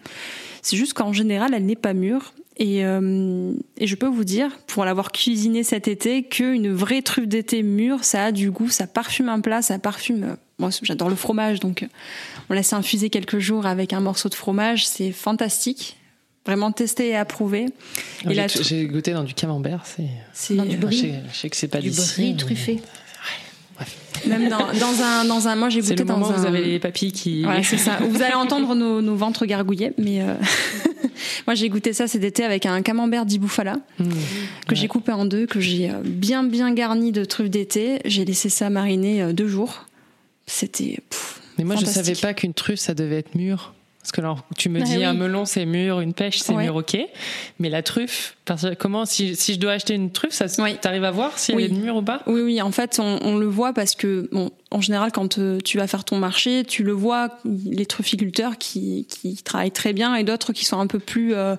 C'est juste qu'en général, elle n'est pas mûre. Et, euh, et, je peux vous dire, pour l'avoir cuisiné cet été, qu'une vraie truffe d'été mûre, ça a du goût, ça parfume un plat, ça parfume. Euh, moi, j'adore le fromage, donc on laisse infuser quelques jours avec un morceau de fromage, c'est fantastique. Vraiment testé et approuvé. J'ai goûté dans du camembert, c'est. Dans du brie. Je sais, que c'est pas du brie truffé. Même dans, dans, un, dans un, moi j'ai goûté le dans moment un. Où vous avez les papilles qui. Ouais, c'est ça. Vous allez entendre nos, nos ventres gargouiller, mais euh, moi j'ai goûté ça cet été avec un camembert d'Iboufala mmh. que j'ai coupé en deux, que j'ai euh, bien bien garni de truffes d'été. J'ai laissé ça mariner euh, deux jours. C'était. Mais moi je savais pas qu'une truffe ça devait être mûr. Parce que alors, tu me dis un melon c'est mûr, une pêche c'est mûr, ok. Mais la truffe, comment si, si je dois acheter une truffe, ça t'arrives à voir si elle est mûre ou pas? Oui, oui. En fait, on, on, le voit parce que bon, en général, quand euh, tu vas faire ton marché, tu le vois les trufficulteurs qui, qui travaillent très bien et d'autres qui sont un peu plus euh,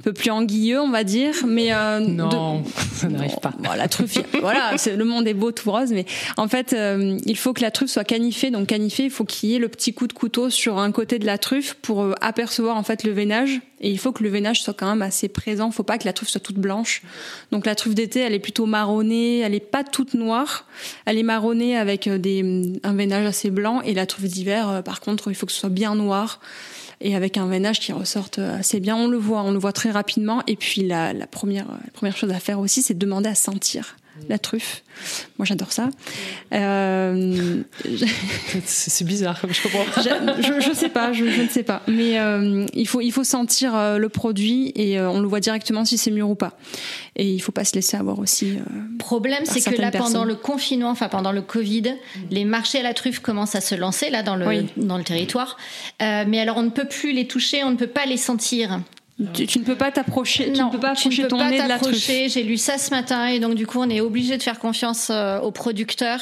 un peu plus anguilleux, on va dire. Mais euh, non, ça n'arrive pas. la truffe, voilà, le monde est beau tout rose, mais en fait, euh, il faut que la truffe soit canifée. Donc canifée, il faut qu'il y ait le petit coup de couteau sur un côté de la truffe pour euh, apercevoir en fait le veinage. Et il faut que le veinage soit quand même assez présent. Il faut pas que la truffe soit toute blanche. Donc la truffe d'été, elle est plutôt marronnée. Elle est pas toute noire. Elle est marronnée avec des, un veinage assez blanc. Et la truffe d'hiver, par contre, il faut que ce soit bien noir et avec un veinage qui ressorte assez bien. On le voit, on le voit très rapidement. Et puis la, la première, la première chose à faire aussi, c'est de demander à sentir. La truffe. Moi, j'adore ça. Euh, c'est bizarre, comme je comprends. je, je, sais pas, je, je, ne sais pas. Mais euh, il, faut, il faut sentir euh, le produit et euh, on le voit directement si c'est mûr ou pas. Et il faut pas se laisser avoir aussi. Le problème, c'est que là, personnes. pendant le confinement, enfin pendant le Covid, les marchés à la truffe commencent à se lancer là dans le, Oui. dans le territoire. Euh, mais alors, on ne peut plus les toucher, on ne peut pas les sentir. Tu, tu ne peux pas t'approcher, tu ne peux pas approcher peux ton pas nez de la truffe. t'approcher. J'ai lu ça ce matin et donc du coup, on est obligé de faire confiance euh, aux producteurs.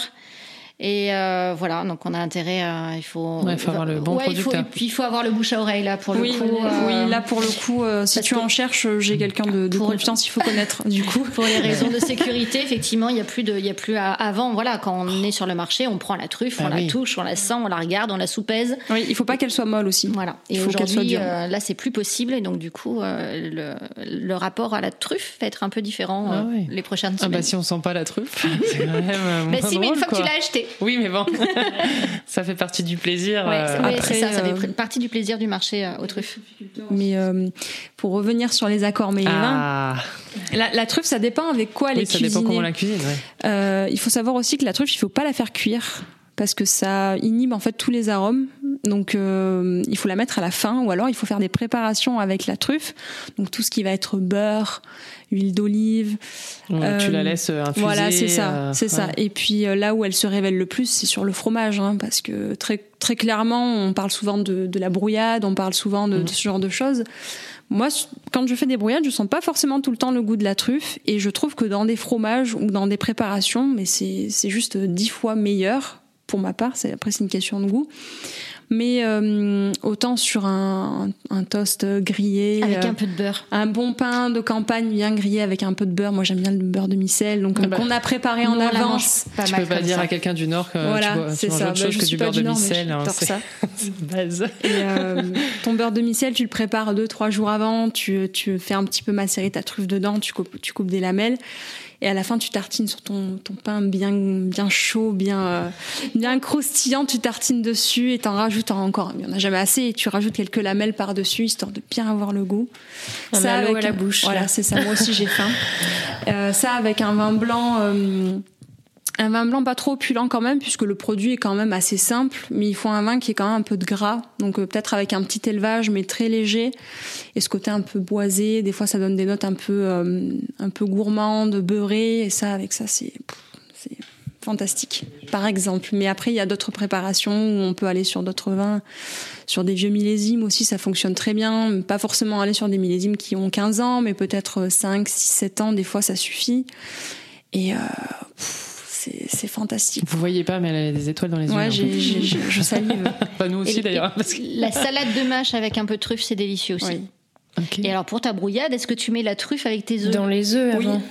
Et euh, voilà, donc on a intérêt à. Il faut, Ouais, il faut avoir le bon Ouais, il faut- et puis il faut avoir le bouche à oreille là pour Oui, le coup. euh, oui, là pour le coup, euh, si tu en cherches, euh, j'ai quelqu'un de, de Pour- confiance, il faut connaître. Du coup, Pour les raisons de sécurité, effectivement, il y a plus de, il y a plus à- avant. Voilà, quand on est sur le marché, on prend la truffe, Ah on oui. la touche, on la sent, on la regarde, on la soupèse. oui, il faut pas qu'elle soit molle aussi. Voilà. Et Il faut qu'elle soit aujourd'hui, dure. euh, là, c'est plus possible. Et donc, du coup, euh, le, le rapport à la truffe va être un peu différent Ah euh, oui. les prochaines Ah semaines. bah si on sent pas la truffe, c'est quand même Bah si, mais une fois que tu l'as acheté. Oui, mais bon, ça fait partie du plaisir. Ouais, euh, c'est ça, ça fait euh, partie du plaisir du marché euh, aux truffes. Mais euh, pour revenir sur les accords mais Ah, la, la truffe, ça dépend avec quoi elle oui, est ça dépend comment on la cuisine. ouais. Euh, il faut savoir aussi que la truffe, il faut pas la faire cuire parce que ça inhibe en fait tous les arômes. Donc euh, il faut la mettre à la fin ou alors il faut faire des préparations avec la truffe. Donc tout ce qui va être beurre, huile d'olive. Tu Euh, la laisses euh, infuser. Voilà, c'est ça, euh, c'est ça. Et puis euh, là où elle se révèle le plus, c'est sur le fromage, hein, parce que très très clairement, on parle souvent de, de la brouillade, on parle souvent de, de ce genre de choses. Moi, quand je fais des brouillades, je sens pas forcément tout le temps le goût de la truffe, et je trouve que dans des fromages ou dans des préparations, mais c'est c'est juste dix fois meilleur pour ma part. C'est après c'est une question de goût. Mais euh, autant sur un, un toast grillé, Avec euh, un peu de beurre. un bon pain de campagne bien grillé avec un peu de beurre. Moi, j'aime bien le beurre de micelle, donc euh, bah, qu'on a préparé en avance. pas Tu mal peux pas dire ça. à quelqu'un du Nord que tu, Voilà, bois- tu c'est manges ça. autre Bah, chose je que suis du pas beurre de du Nord, mais micelle. hein, c'est ça. c'est base. Et euh, ton beurre de micelle, tu le prépares deux, trois jours avant. Tu, tu fais un petit peu macérer ta truffe dedans. Tu coupes, tu coupes des lamelles. Et à la fin, tu tartines sur ton, ton pain bien, bien chaud, bien, euh, bien croustillant. Tu tartines dessus et t'en rajoutes encore. Il y en a jamais assez. Et tu rajoutes quelques lamelles par-dessus, histoire de bien avoir le goût. On a l'eau à la bouche, Voilà, là. c'est ça. Moi aussi, j'ai faim. Euh, ça avec un vin blanc. Un vin blanc pas trop opulent quand même, puisque le produit est quand même assez simple, mais il faut un vin qui est quand même un peu de gras, donc euh, peut-être avec un petit élevage, mais très léger, et ce côté un peu boisé, des fois ça donne des notes un peu, euh, un peu gourmandes, beurrées, et ça, avec ça, c'est, fantastique, par exemple. Mais après, il y a d'autres préparations où on peut aller sur d'autres vins, sur des vieux millésimes aussi, ça fonctionne très bien. Pas forcément aller sur des millésimes qui ont 15 ans, mais peut-être 5, 6, 7 ans, des fois ça suffit. Et euh, c'est, fantastique. Vous voyez pas, mais elle a des étoiles dans les yeux. Ouais, j'ai- je salive. Nous aussi Et- d'ailleurs. parce que- La salade de mâche avec un peu de truffe, c'est délicieux aussi. Oui. Et alors pour ta brouillade, est-ce que tu mets la truffe avec tes œufs Dans les œufs Oui. avant.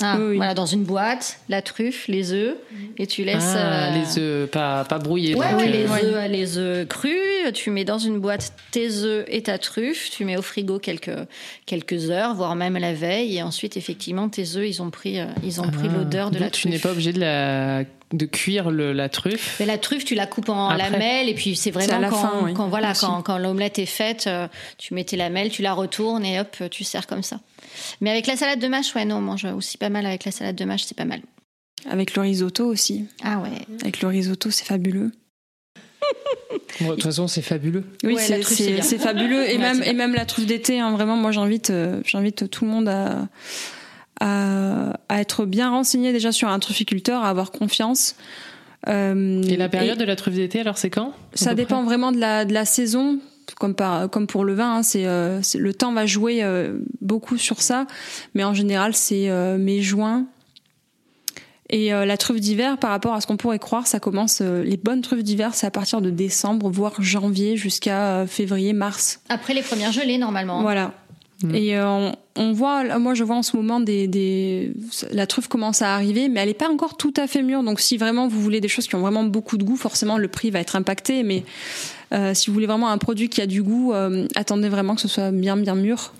Ah, Oui, oui. Voilà, dans une boîte, la truffe, les œufs, et tu laisses. Ah, euh, les œufs pas, pas brouillés. Ouais, donc, ouais, euh, les, ouais. œufs, les œufs crus, tu mets dans une boîte tes œufs et ta truffe, tu mets au frigo quelques, quelques heures, voire même la veille, et ensuite, effectivement, tes œufs, ils ont pris, euh, ils ont pris Ah, l'odeur de la truffe. Tu n'es pas obligé de, la... de cuire le, la truffe. Mais la truffe, tu la coupes en Après. lamelles, et puis c'est vraiment C'est à la quand, fin, oui, quand, voilà, quand, quand l'omelette est faite, tu mets tes lamelles, tu la retournes, et hop, tu sers comme ça. Mais avec la salade de mâche, ouais, non, on mange aussi pas mal avec la salade de mâche, c'est pas mal. Avec le risotto aussi. Ah ouais. Avec le risotto, c'est fabuleux. Bon, de toute façon, c'est fabuleux. Oui, Ouais, c'est, fabuleux. Et, Ouais, même, c'est et même la truffe d'été, hein, vraiment, moi, j'invite, euh, j'invite tout le monde à, à, à être bien renseigné déjà sur un trufficulteur, à avoir confiance. Euh, Et la période de la truffe d'été, alors c'est quand Ça dépend près? vraiment de la, de la saison. Comme, par, comme pour le vin, hein, c'est, euh, c'est- le temps va jouer euh, beaucoup sur ça. Mais en général, c'est euh, mai-juin. Et euh, la truffe d'hiver, par rapport à ce qu'on pourrait croire, ça commence. euh, les bonnes truffes d'hiver, c'est à partir de décembre, voire janvier, jusqu'à euh, février, mars. Après les premières gelées, normalement. Voilà. Mm. Et euh, on, on voit, moi je vois en ce moment des, des, la truffe commence à arriver, mais elle n'est pas encore tout à fait mûre. Donc si vraiment vous voulez des choses qui ont vraiment beaucoup de goût, forcément le prix va être impacté. Mais si vous voulez vraiment un produit qui a du goût, euh, attendez vraiment que ce soit bien bien mûr.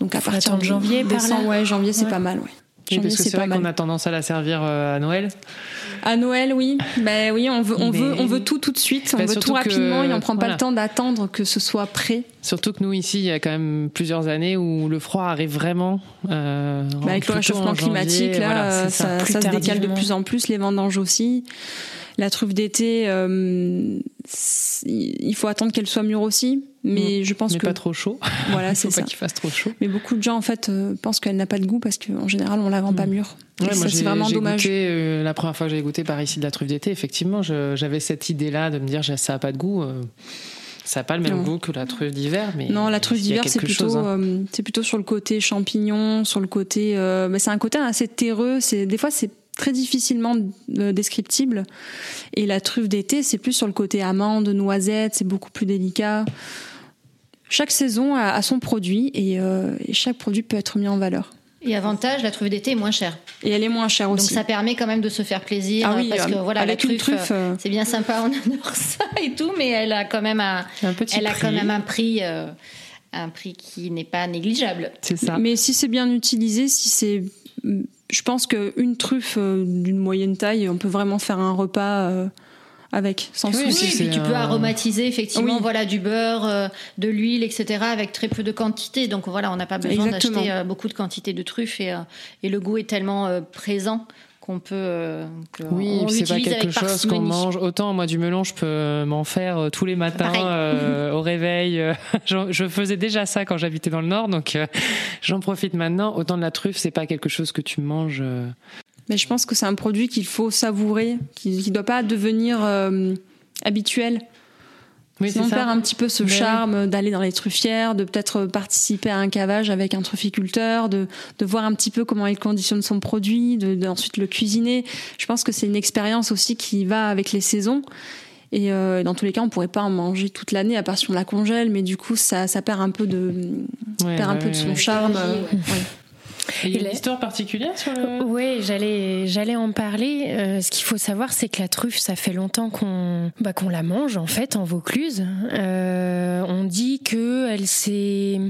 Donc à Faut partir de janvier, par décembre, là. ouais, janvier c'est Ouais. pas mal. Ouais. Oui, parce que c'est vrai qu'on a tendance à la servir euh, à Noël. À Noël, oui. Ben oui, on veut, on veut, on veut tout tout de suite. On ben, veut tout rapidement et on prend pas le temps d'attendre que ce soit prêt. Surtout que nous ici, il y a quand même plusieurs années où le froid arrive vraiment. Euh, ben, avec le réchauffement climatique, là, ça, ça se décale de plus en plus. Les vendanges aussi. La truffe d'été, euh, il faut attendre qu'elle soit mûre aussi. Mais mm. je pense mais que pas trop chaud. Voilà, c'est ça. pas qu'il fasse trop chaud. Mais beaucoup de gens en fait euh, pensent qu'elle n'a pas de goût parce qu'en général on la vend pas mm. mûre. Ouais, c'est vraiment dommage. Goûté, euh, la première fois que j'ai goûté par ici de la truffe d'été, effectivement, j'avais cette idée-là de me dire ça a pas de goût. ça n'a pas le même goût que la truffe d'hiver, mais non, la truffe d'hiver c'est plutôt hein. c'est plutôt sur le côté champignon, sur le côté, mais c'est un côté assez terreux. C'est des fois c'est très difficilement euh, descriptible. Et la truffe d'été, c'est plus sur le côté amande, noisette, c'est beaucoup plus délicat. Chaque saison a, son produit euh, et, chaque produit peut être mis en valeur. Et avantage, la truffe d'été est moins chère. Et elle est moins chère aussi. Donc ça permet quand même de se faire plaisir. Ah oui, parce que voilà, la truffe, euh, c'est bien sympa, on adore ça et tout, mais elle a quand même un, elle a quand même un prix. un prix qui n'est pas négligeable. C'est ça. Mais si c'est bien utilisé, si c'est je pense qu'une truffe euh, d'une moyenne taille, on peut vraiment faire un repas euh, avec, sans oui, souci. tu peux aromatiser effectivement voilà, du beurre, euh, de l'huile, etc. avec très peu de quantité. Donc voilà, on n'a pas besoin d'acheter beaucoup de quantité de truffes et, et le goût est tellement présent qu'on peut. Euh, oui, c'est pas quelque chose qu'on mange. Autant moi du melon, je peux m'en faire euh, tous les matins euh, au réveil. je, faisais déjà ça quand j'habitais dans le Nord, donc j'en profite maintenant. Autant de la truffe, c'est pas quelque chose que tu manges. Mais je pense que c'est un produit qu'il faut savourer, qui ne doit pas devenir habituel. Oui, Sinon, faire un petit peu ce charme d'aller dans les truffières, de peut-être participer à un cavage avec un trufficulteur, de, de voir un petit peu comment il conditionne son produit, de, ensuite le cuisiner. Je pense que c'est une expérience aussi qui va avec les saisons. Et euh, dans tous les cas, on pourrait pas en manger toute l'année à part si on la congèle, mais du coup, ça, ça perd un peu de, perd un peu de son charme. Il y a une histoire particulière sur le. Oui, j'allais, j'allais en parler. Euh, ce qu'il faut savoir, c'est que la truffe, ça fait longtemps qu'on, bah, qu'on la mange en fait en Vaucluse. Euh, on dit que elle s'est,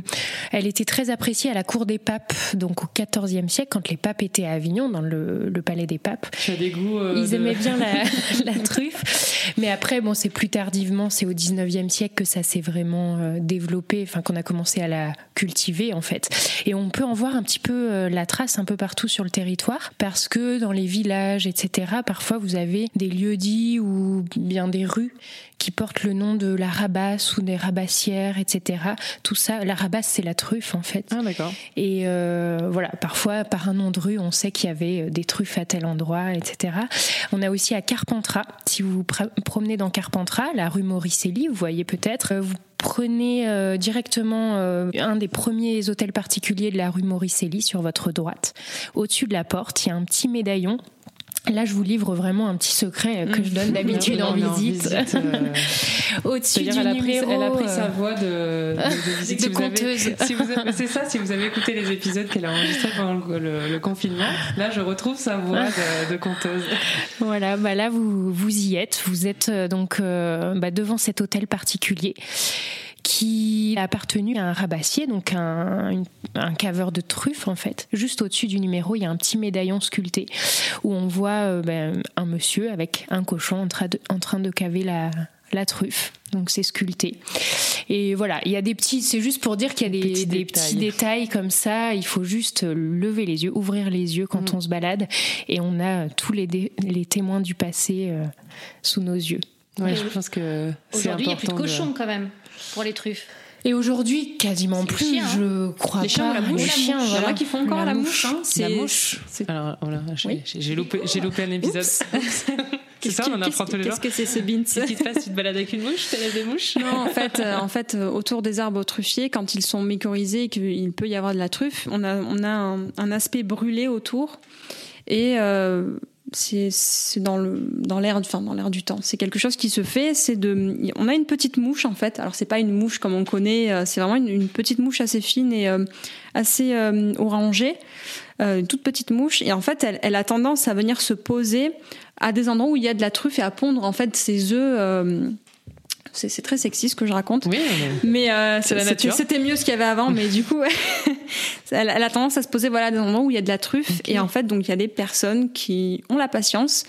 elle était très appréciée à la cour des papes, donc au XIVe siècle, quand les papes étaient à Avignon, dans le, le palais des papes. des goûts. Euh, Ils aimaient bien la, la, truffe, mais après, bon, c'est plus tardivement, c'est au XIXe siècle que ça s'est vraiment développé, enfin qu'on a commencé à la cultiver en fait. Et on peut en voir un petit peu euh, la trace un peu partout sur le territoire parce que dans les villages, etc., parfois vous avez des lieux dits ou bien des rues qui portent le nom de la rabasse ou des rabassières, etc. Tout ça, la rabasse, c'est la truffe en fait. Ah d'accord. Et euh, voilà, parfois par un nom de rue, on sait qu'il y avait euh, des truffes à tel endroit, etc. On a aussi à Carpentras, si vous vous promenez dans Carpentras, la rue Mauricelli, vous voyez peut-être, vous prenez euh, directement euh, un des premiers hôtels particuliers de la rue Mauricelli sur votre droite. Au-dessus de la porte, il y a un petit médaillon Là, je vous livre vraiment un petit secret que je donne mmh. d'habitude en visite. Euh, Au-dessus du elle a, pris, elle a pris sa voix de, de, conteuse. c'est ça, si vous avez écouté les épisodes qu'elle a enregistrés pendant le, confinement, là, je retrouve sa voix de, conteuse. Voilà, bah là, vous, vous y êtes. Vous êtes donc bah, devant cet hôtel particulier qui a appartenu à un rabassier, donc un, un caveur de truffes en fait. Juste au-dessus du numéro, il y a un petit médaillon sculpté où on voit euh, ben, un monsieur avec un cochon en train de, en train de caver la, la truffe. Donc c'est sculpté. Et voilà, il y a des petits, c'est juste pour dire qu'il y a des, des, petits, détails. comme ça. Il faut juste lever les yeux, ouvrir les yeux quand mm. on se balade, et on a tous les, les témoins du passé euh, sous nos yeux. Ouais, je pense que aujourd'hui il n'y a plus de cochons quand même pour les truffes. Et aujourd'hui, quasiment plus, hein. je crois les chiens, pas. La mouche, les chiens, Il y en a qui font encore la, mouche. Hein. La mouche. Alors voilà, j'ai loupé, loupé, un épisode. C'est ça, on en apprend tous les jours. Qu'est-ce que c'est ce beans Qu'est-ce qui se passe Tu te balades avec une mouche Tu lèves des mouches Non, en fait, euh, en fait euh, autour des arbres truffiers, quand ils sont mycorhizés et qu'il peut y avoir de la truffe, on a, on a un, un aspect brûlé autour. Et euh, c'est dans le dans l'air dans l'air du temps. C'est quelque chose qui se fait c'est de on a une petite mouche en fait. Alors c'est pas une mouche comme on connaît euh, c'est vraiment une, petite mouche assez fine et euh, assez euh, orangée une toute petite mouche. Et en fait elle, elle, a tendance à venir se poser à des endroits où il y a de la truffe et à pondre en fait ses œufs c'est très sexy ce que je raconte. Oui, mais, mais c'était mieux ce qu'il y avait avant. mais du coup, elle, a tendance à se poser voilà des endroits où il y a de la truffe et en fait donc il y a des personnes qui ont la patience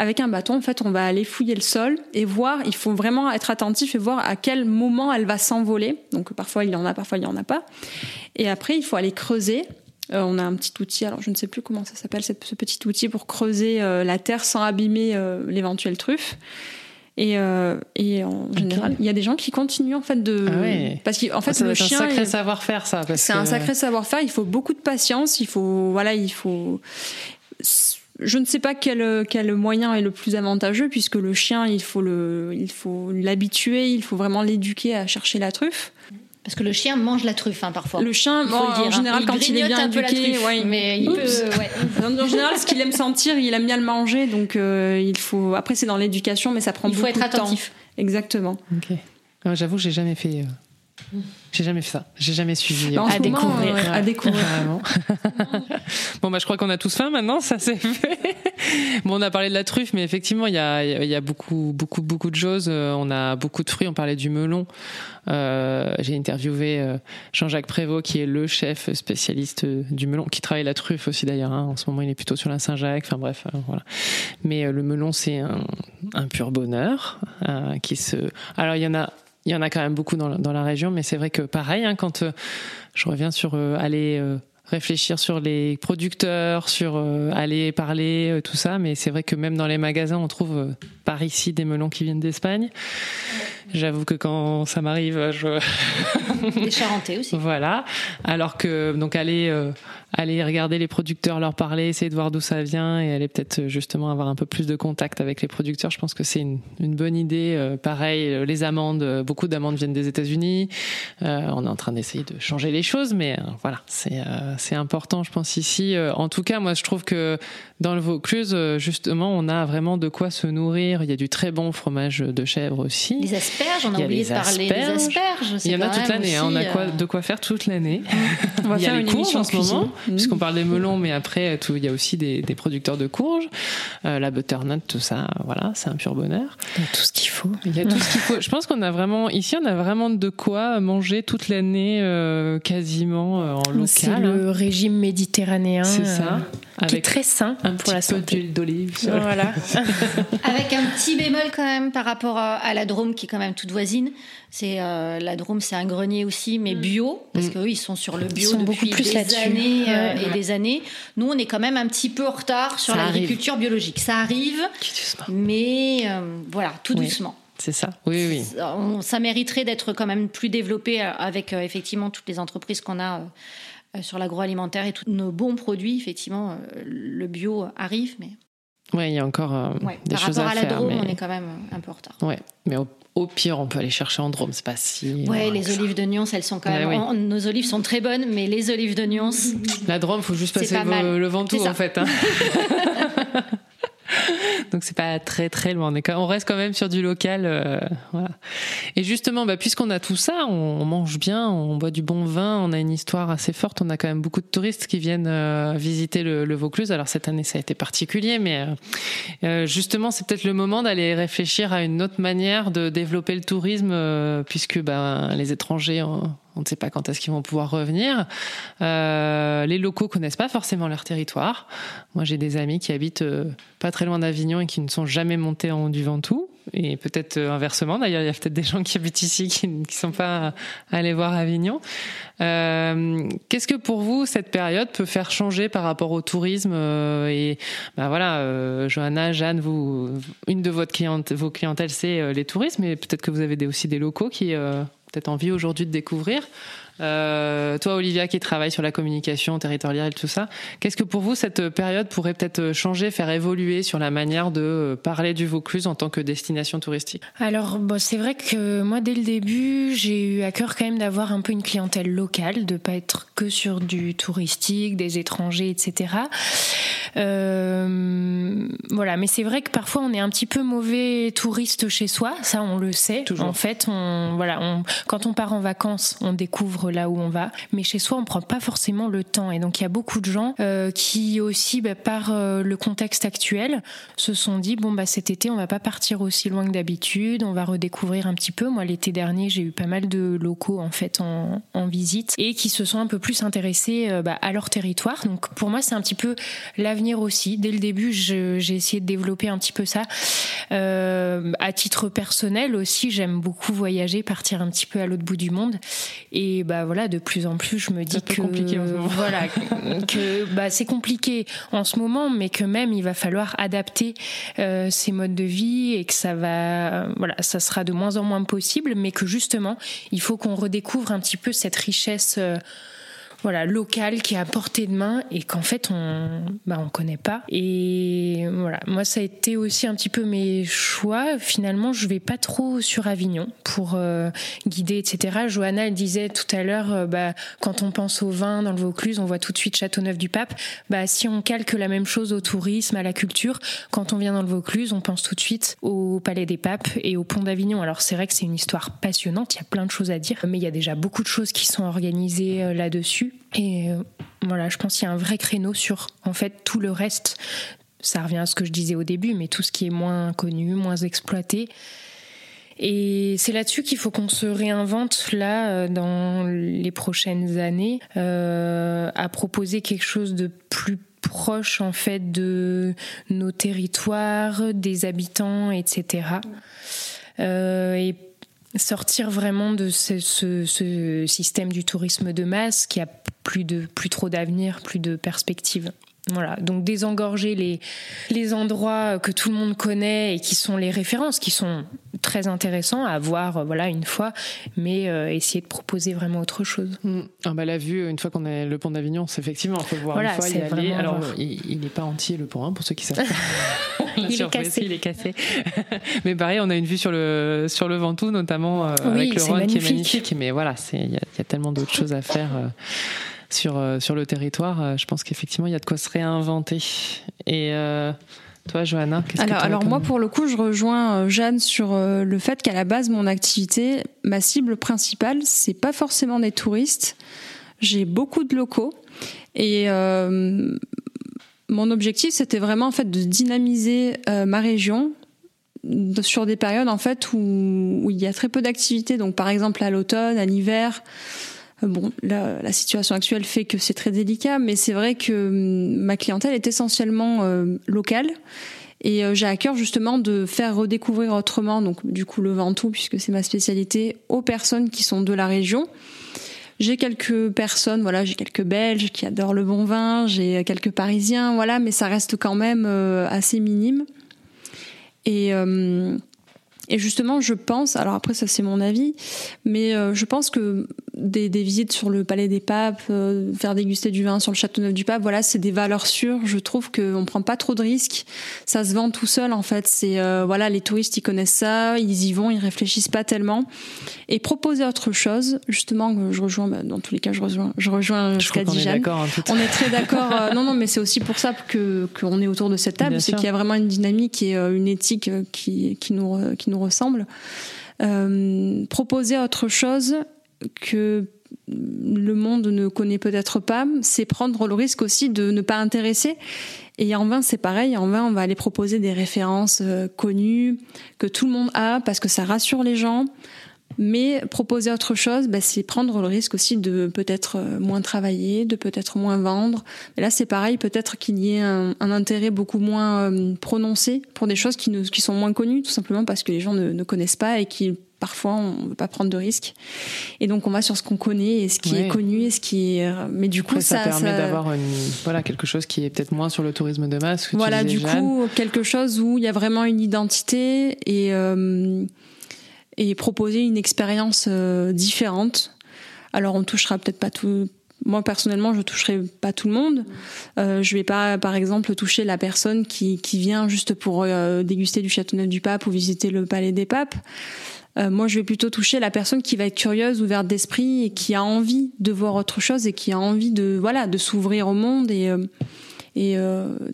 avec un bâton, en fait, on va aller fouiller le sol et voir. Il faut vraiment être attentif et voir à quel moment elle va s'envoler. Donc parfois il y en a, parfois il y en a pas. Et après, il faut aller creuser. Euh, on a un petit outil, alors je ne sais plus comment ça s'appelle, ce petit outil pour creuser euh, la terre sans abîmer euh, l'éventuelle truffe. Et, et, en général, il y a des gens qui continuent en fait de ah parce qu'en fait ça le chien c'est un sacré savoir-faire ça. C'est un sacré savoir-faire. Il faut beaucoup de patience. Il faut voilà, il faut je ne sais pas quel, quel moyen est le plus avantageux puisque le chien, il faut le, il faut l'habituer, il faut vraiment l'éduquer à chercher la truffe. Parce que le chien mange la truffe hein, parfois. Le chien, faut le dire, en hein. général, Il quand il est bien éduqué, truffe, ouais, mais il peut, ouais. En général, ce qu'il aime sentir, il aime bien le manger, donc euh, il faut. Après, c'est dans l'éducation, mais ça prend Il faut beaucoup être de temps. attentif. Exactement. Ok. Ah, J'avoue, j'ai jamais fait. euh, J'ai jamais fait ça. J'ai jamais suivi. Bah, en ce À moment, découvrir. euh, à découvrir. Vraiment. bon, bah, je crois qu'on a tous faim maintenant, ça c'est fait. Bon, on a parlé de la truffe, mais effectivement, il y a, il y a beaucoup, beaucoup, beaucoup de choses. Euh, On a beaucoup de fruits. On parlait du melon. Euh, J'ai interviewé euh, Jean-Jacques Prévost, qui est le chef spécialiste du melon, qui travaille la truffe aussi d'ailleurs. hein. En ce moment, il est plutôt sur la Saint-Jacques. Enfin bref, euh, voilà. Mais euh, le melon, c'est un, un pur bonheur euh, qui se. Alors, il y en a. Il y en a quand même beaucoup dans la, dans la région, mais c'est vrai que pareil, hein, quand euh, je reviens sur euh, aller euh, réfléchir sur les producteurs, sur aller parler, tout ça, mais c'est vrai que même dans les magasins, on trouve par ici des melons qui viennent d'Espagne. J'avoue que quand ça m'arrive, je, Des Charentais aussi. voilà. Alors que donc aller aller regarder les producteurs, leur parler, essayer de voir d'où ça vient et aller peut-être euh, justement avoir un peu plus de contact avec les producteurs. Je pense que c'est une, une bonne idée. Euh, pareil, euh, les amandes, euh, beaucoup d'amandes viennent des États-Unis. Euh, on est en train d'essayer de changer les choses, mais euh, voilà, c'est euh, c'est important, je pense ici. En tout cas, moi, je trouve que dans le Vaucluse, justement, on a vraiment de quoi se nourrir. Il y a du très bon fromage de chèvre aussi. Les asperges, on a a oublié de parler des asperges. Il y en a toute l'année, hein. on a quoi, de quoi faire toute l'année. On va il y a faire les une émission en ce moment, Mhm. puisqu'on parle des melons, mais après, tout, il y a aussi des, des producteurs de courges, euh, la butternut, tout ça, voilà, c'est un pur bonheur. Il y a tout ce qu'il faut. Il y a tout ce qu'il faut. Je pense qu'on a vraiment, ici, on a vraiment de quoi manger toute l'année, euh, quasiment euh, en C'est local. hein. le régime méditerranéen. C'est euh, ça. qui est Avec très sain un pour la petit peu santé. d'huile d'olive. Voilà. Avec un petit bémol quand même par rapport à, la Drôme qui est quand même toute voisine. C'est euh, la Drôme, c'est un grenier aussi, mais bio parce Mm. qu'eux ils sont sur le Ils bio sont beaucoup depuis plus des là-dessus. années euh, Ouais. et des années. Nous, on est quand même un petit peu en retard sur l'agriculture biologique. Ça arrive, mais euh, voilà, tout Oui. doucement. C'est ça. Oui, oui. Ça- on- ça mériterait d'être quand même plus développé euh, avec euh, effectivement toutes les entreprises qu'on a. euh, sur l'agroalimentaire et tous nos bons produits, effectivement, le bio arrive, mais Oui, il y a encore euh, ouais, des par choses rapport à, à, la faire. Drôme, mais... on est quand même un peu en retard. Ouais, mais au, au pire, on peut aller chercher en Drôme, c'est pas si. Ouais, les olives de Nyons, elles sont quand Ouais, même. oui. nos olives sont très bonnes, mais les olives de Nyons, La Drôme, faut juste passer le, le Ventoux en fait. hein. Donc c'est pas très très loin. On, reste quand même sur du local. euh, voilà. Et justement, bah, puisqu'on a tout ça, on, mange bien, on boit du bon vin, on a une histoire assez forte. On a quand même beaucoup de touristes qui viennent euh, visiter le, le Vaucluse. Alors cette année, ça a été particulier, mais euh, euh, justement, c'est peut-être le moment d'aller réfléchir à une autre manière de développer le tourisme, euh, puisque bah, les étrangers, on, ne sait pas quand est-ce qu'ils vont pouvoir revenir. Euh, les locaux connaissent pas forcément leur territoire. Moi, j'ai des amis qui habitent euh, pas très loin d'Avignon et qui ne sont jamais montés en haut du Ventoux. Et peut-être euh, inversement, d'ailleurs, il y a peut-être des gens qui habitent ici qui ne sont pas allés voir Avignon. Qu'est-ce que pour vous, cette période peut faire changer par rapport au tourisme Et ben voilà, Johanna, Jeanne, vous, une de votre vos clientèles, c'est les touristes, mais peut-être que vous avez aussi des locaux qui peut-être envie aujourd'hui de découvrir. Euh, toi, Olivia, qui travaille sur la communication territoriale et tout ça, qu'est-ce que pour vous cette période pourrait peut-être changer, faire évoluer sur la manière de euh, parler du Vaucluse en tant que destination touristique? Alors, bon, c'est vrai que moi, dès le début, j'ai eu à cœur quand même d'avoir un peu une clientèle locale, de pas être que sur du touristique, des étrangers, etc. Euh, voilà, mais c'est vrai que parfois on est un petit peu mauvais touriste chez soi, ça on le sait. Toujours. En fait, on, voilà, on, quand on part en vacances, on découvre là où on va. Mais chez soi, on prend pas forcément le temps. Et donc, il y a beaucoup de gens euh, qui aussi, bah, par euh, le contexte actuel, se sont dit bon bah cet été, on va pas partir aussi loin que d'habitude. On va redécouvrir un petit peu. Moi, l'été dernier, j'ai eu pas mal de locaux en fait en, visite et qui se sont un peu plus intéressés euh, bah, à leur territoire. Donc, pour moi, c'est un petit peu l'avenir aussi. Dès le début, j'ai essayé de développer un petit peu ça. À titre personnel aussi, j'aime beaucoup voyager, partir un petit peu à l'autre bout du monde. Et bah voilà, de plus en plus, je me dis que compliqué en ce moment. voilà que bah c'est compliqué en ce moment, mais que même il va falloir adapter euh, ces modes de vie et que ça va voilà, ça sera de moins en moins possible, mais que justement, il faut qu'on redécouvre un petit peu cette richesse. Euh, voilà local qui est à portée de main et qu'en fait on bah on connaît pas. Et voilà moi ça a été aussi un petit peu mes choix. Finalement je vais pas trop sur Avignon pour euh, guider etc Johanna elle disait tout à l'heure euh, bah quand on pense au vin dans le Vaucluse on voit tout de suite Châteauneuf du Pape. Bah si on calque la même chose au tourisme à la culture quand on vient dans le Vaucluse on pense tout de suite au Palais des Papes et au pont d'Avignon. Alors c'est vrai que c'est une histoire passionnante il y a plein de choses à dire mais il y a déjà beaucoup de choses qui sont organisées euh, et euh, voilà, je pense qu'il y a un vrai créneau sur en fait tout le reste. Ça revient à ce que je disais au début, mais tout ce qui est moins connu, moins exploité. Et c'est là-dessus qu'il faut qu'on se réinvente là euh, dans les prochaines années euh, à proposer quelque chose de plus proche en fait de nos territoires, des habitants, etc. Euh, et sortir vraiment de ce, système du tourisme de masse qui a plus de plus trop d'avenir, plus de perspectives. Voilà, donc désengorger les, les endroits que tout le monde connaît et qui sont les références, qui sont très intéressants à voir voilà, une fois, mais euh, essayer de proposer vraiment autre chose. Mmh. Ah bah, la vue, une fois qu'on a le pont d'Avignon, c'est effectivement, faut le voir voilà, une fois, y aller. Alors, voir. il n'est pas entier le pont, hein, pour ceux qui savent pas. il, est cassé. il est cassé. mais pareil, on a une vue sur le, sur le Ventoux, notamment euh, oui, avec le Rhône qui est magnifique. Mais voilà, il y, y, a tellement d'autres choses à faire. Euh, sur, euh, sur le territoire, je pense qu'effectivement, il y a de quoi se réinventer. Et euh, toi, Johanna, qu'est-ce alors, que alors moi, pour le coup, je rejoins Jeanne sur euh, le fait qu'à la base, mon activité, ma cible principale, c'est pas forcément des touristes. J'ai beaucoup de locaux et euh, mon objectif, c'était vraiment en fait de dynamiser euh, ma région sur des périodes en fait où, où il y a très peu d'activités. Donc, par exemple, à l'automne, à l'hiver. Bon, la, situation actuelle fait que c'est très délicat, mais c'est vrai que ma clientèle est essentiellement euh, locale. Et euh, j'ai à cœur justement de faire redécouvrir autrement, donc du coup le Ventoux, puisque c'est ma spécialité, aux personnes qui sont de la région. J'ai quelques personnes, voilà, j'ai quelques Belges qui adorent le bon vin, j'ai quelques Parisiens, voilà, mais ça reste quand même euh, assez minime. Et euh, et justement, je pense, alors après ça c'est mon avis, mais je pense que des, des, visites sur le Palais des Papes, euh, faire déguster du vin sur le Châteauneuf du Pape, voilà, c'est des valeurs sûres. Je trouve qu'on prend pas trop de risques. Ça se vend tout seul en fait. C'est euh, voilà, les touristes ils connaissent ça, ils y vont, ils réfléchissent pas tellement. Et proposer autre chose, justement, je rejoins, bah, dans tous les cas, je rejoins, je rejoins je ce qu'a dit Jeanne. On, on est très d'accord. euh, non, non, mais c'est aussi pour ça que qu'on est autour de cette table, c'est qu'il y a vraiment une dynamique et une éthique qui qui nous qui nous ressemble. Euh, proposer autre chose que le monde ne connaît peut-être pas, c'est prendre le risque aussi de ne pas intéresser. Et en vin, c'est pareil. En vin, on va aller proposer des références euh, connues que tout le monde a parce que ça rassure les gens. Mais proposer autre chose, bah, c'est prendre le risque aussi de peut-être moins travailler, de peut-être moins vendre. Mais là, c'est pareil, peut-être qu'il y ait un, intérêt beaucoup moins euh, prononcé pour des choses qui, sont moins connues, tout simplement parce que les gens ne, ne connaissent pas et qui parfois on ne veut pas prendre de risques. Et donc on va sur ce qu'on connaît et ce qui est connu et ce qui est. Mais du coup, Après, ça, ça, permet ça- d'avoir une, voilà, quelque chose qui est peut-être moins sur le tourisme de masse. que tu Voilà, disais, du Jeanne. coup, quelque chose où il y a vraiment une identité et, euh, et proposer une expérience euh, différente. Alors, on touchera peut-être pas tout. Moi, personnellement, je toucherai pas tout le monde. Euh, je vais pas, par exemple, toucher la personne qui, qui vient juste pour euh, déguster du Châteauneuf du Pape ou visiter le Palais des Papes. Euh, moi, je vais plutôt toucher la personne qui va être curieuse, ouverte d'esprit et qui a envie de voir autre chose et qui a envie de voilà de s'ouvrir au monde et euh, et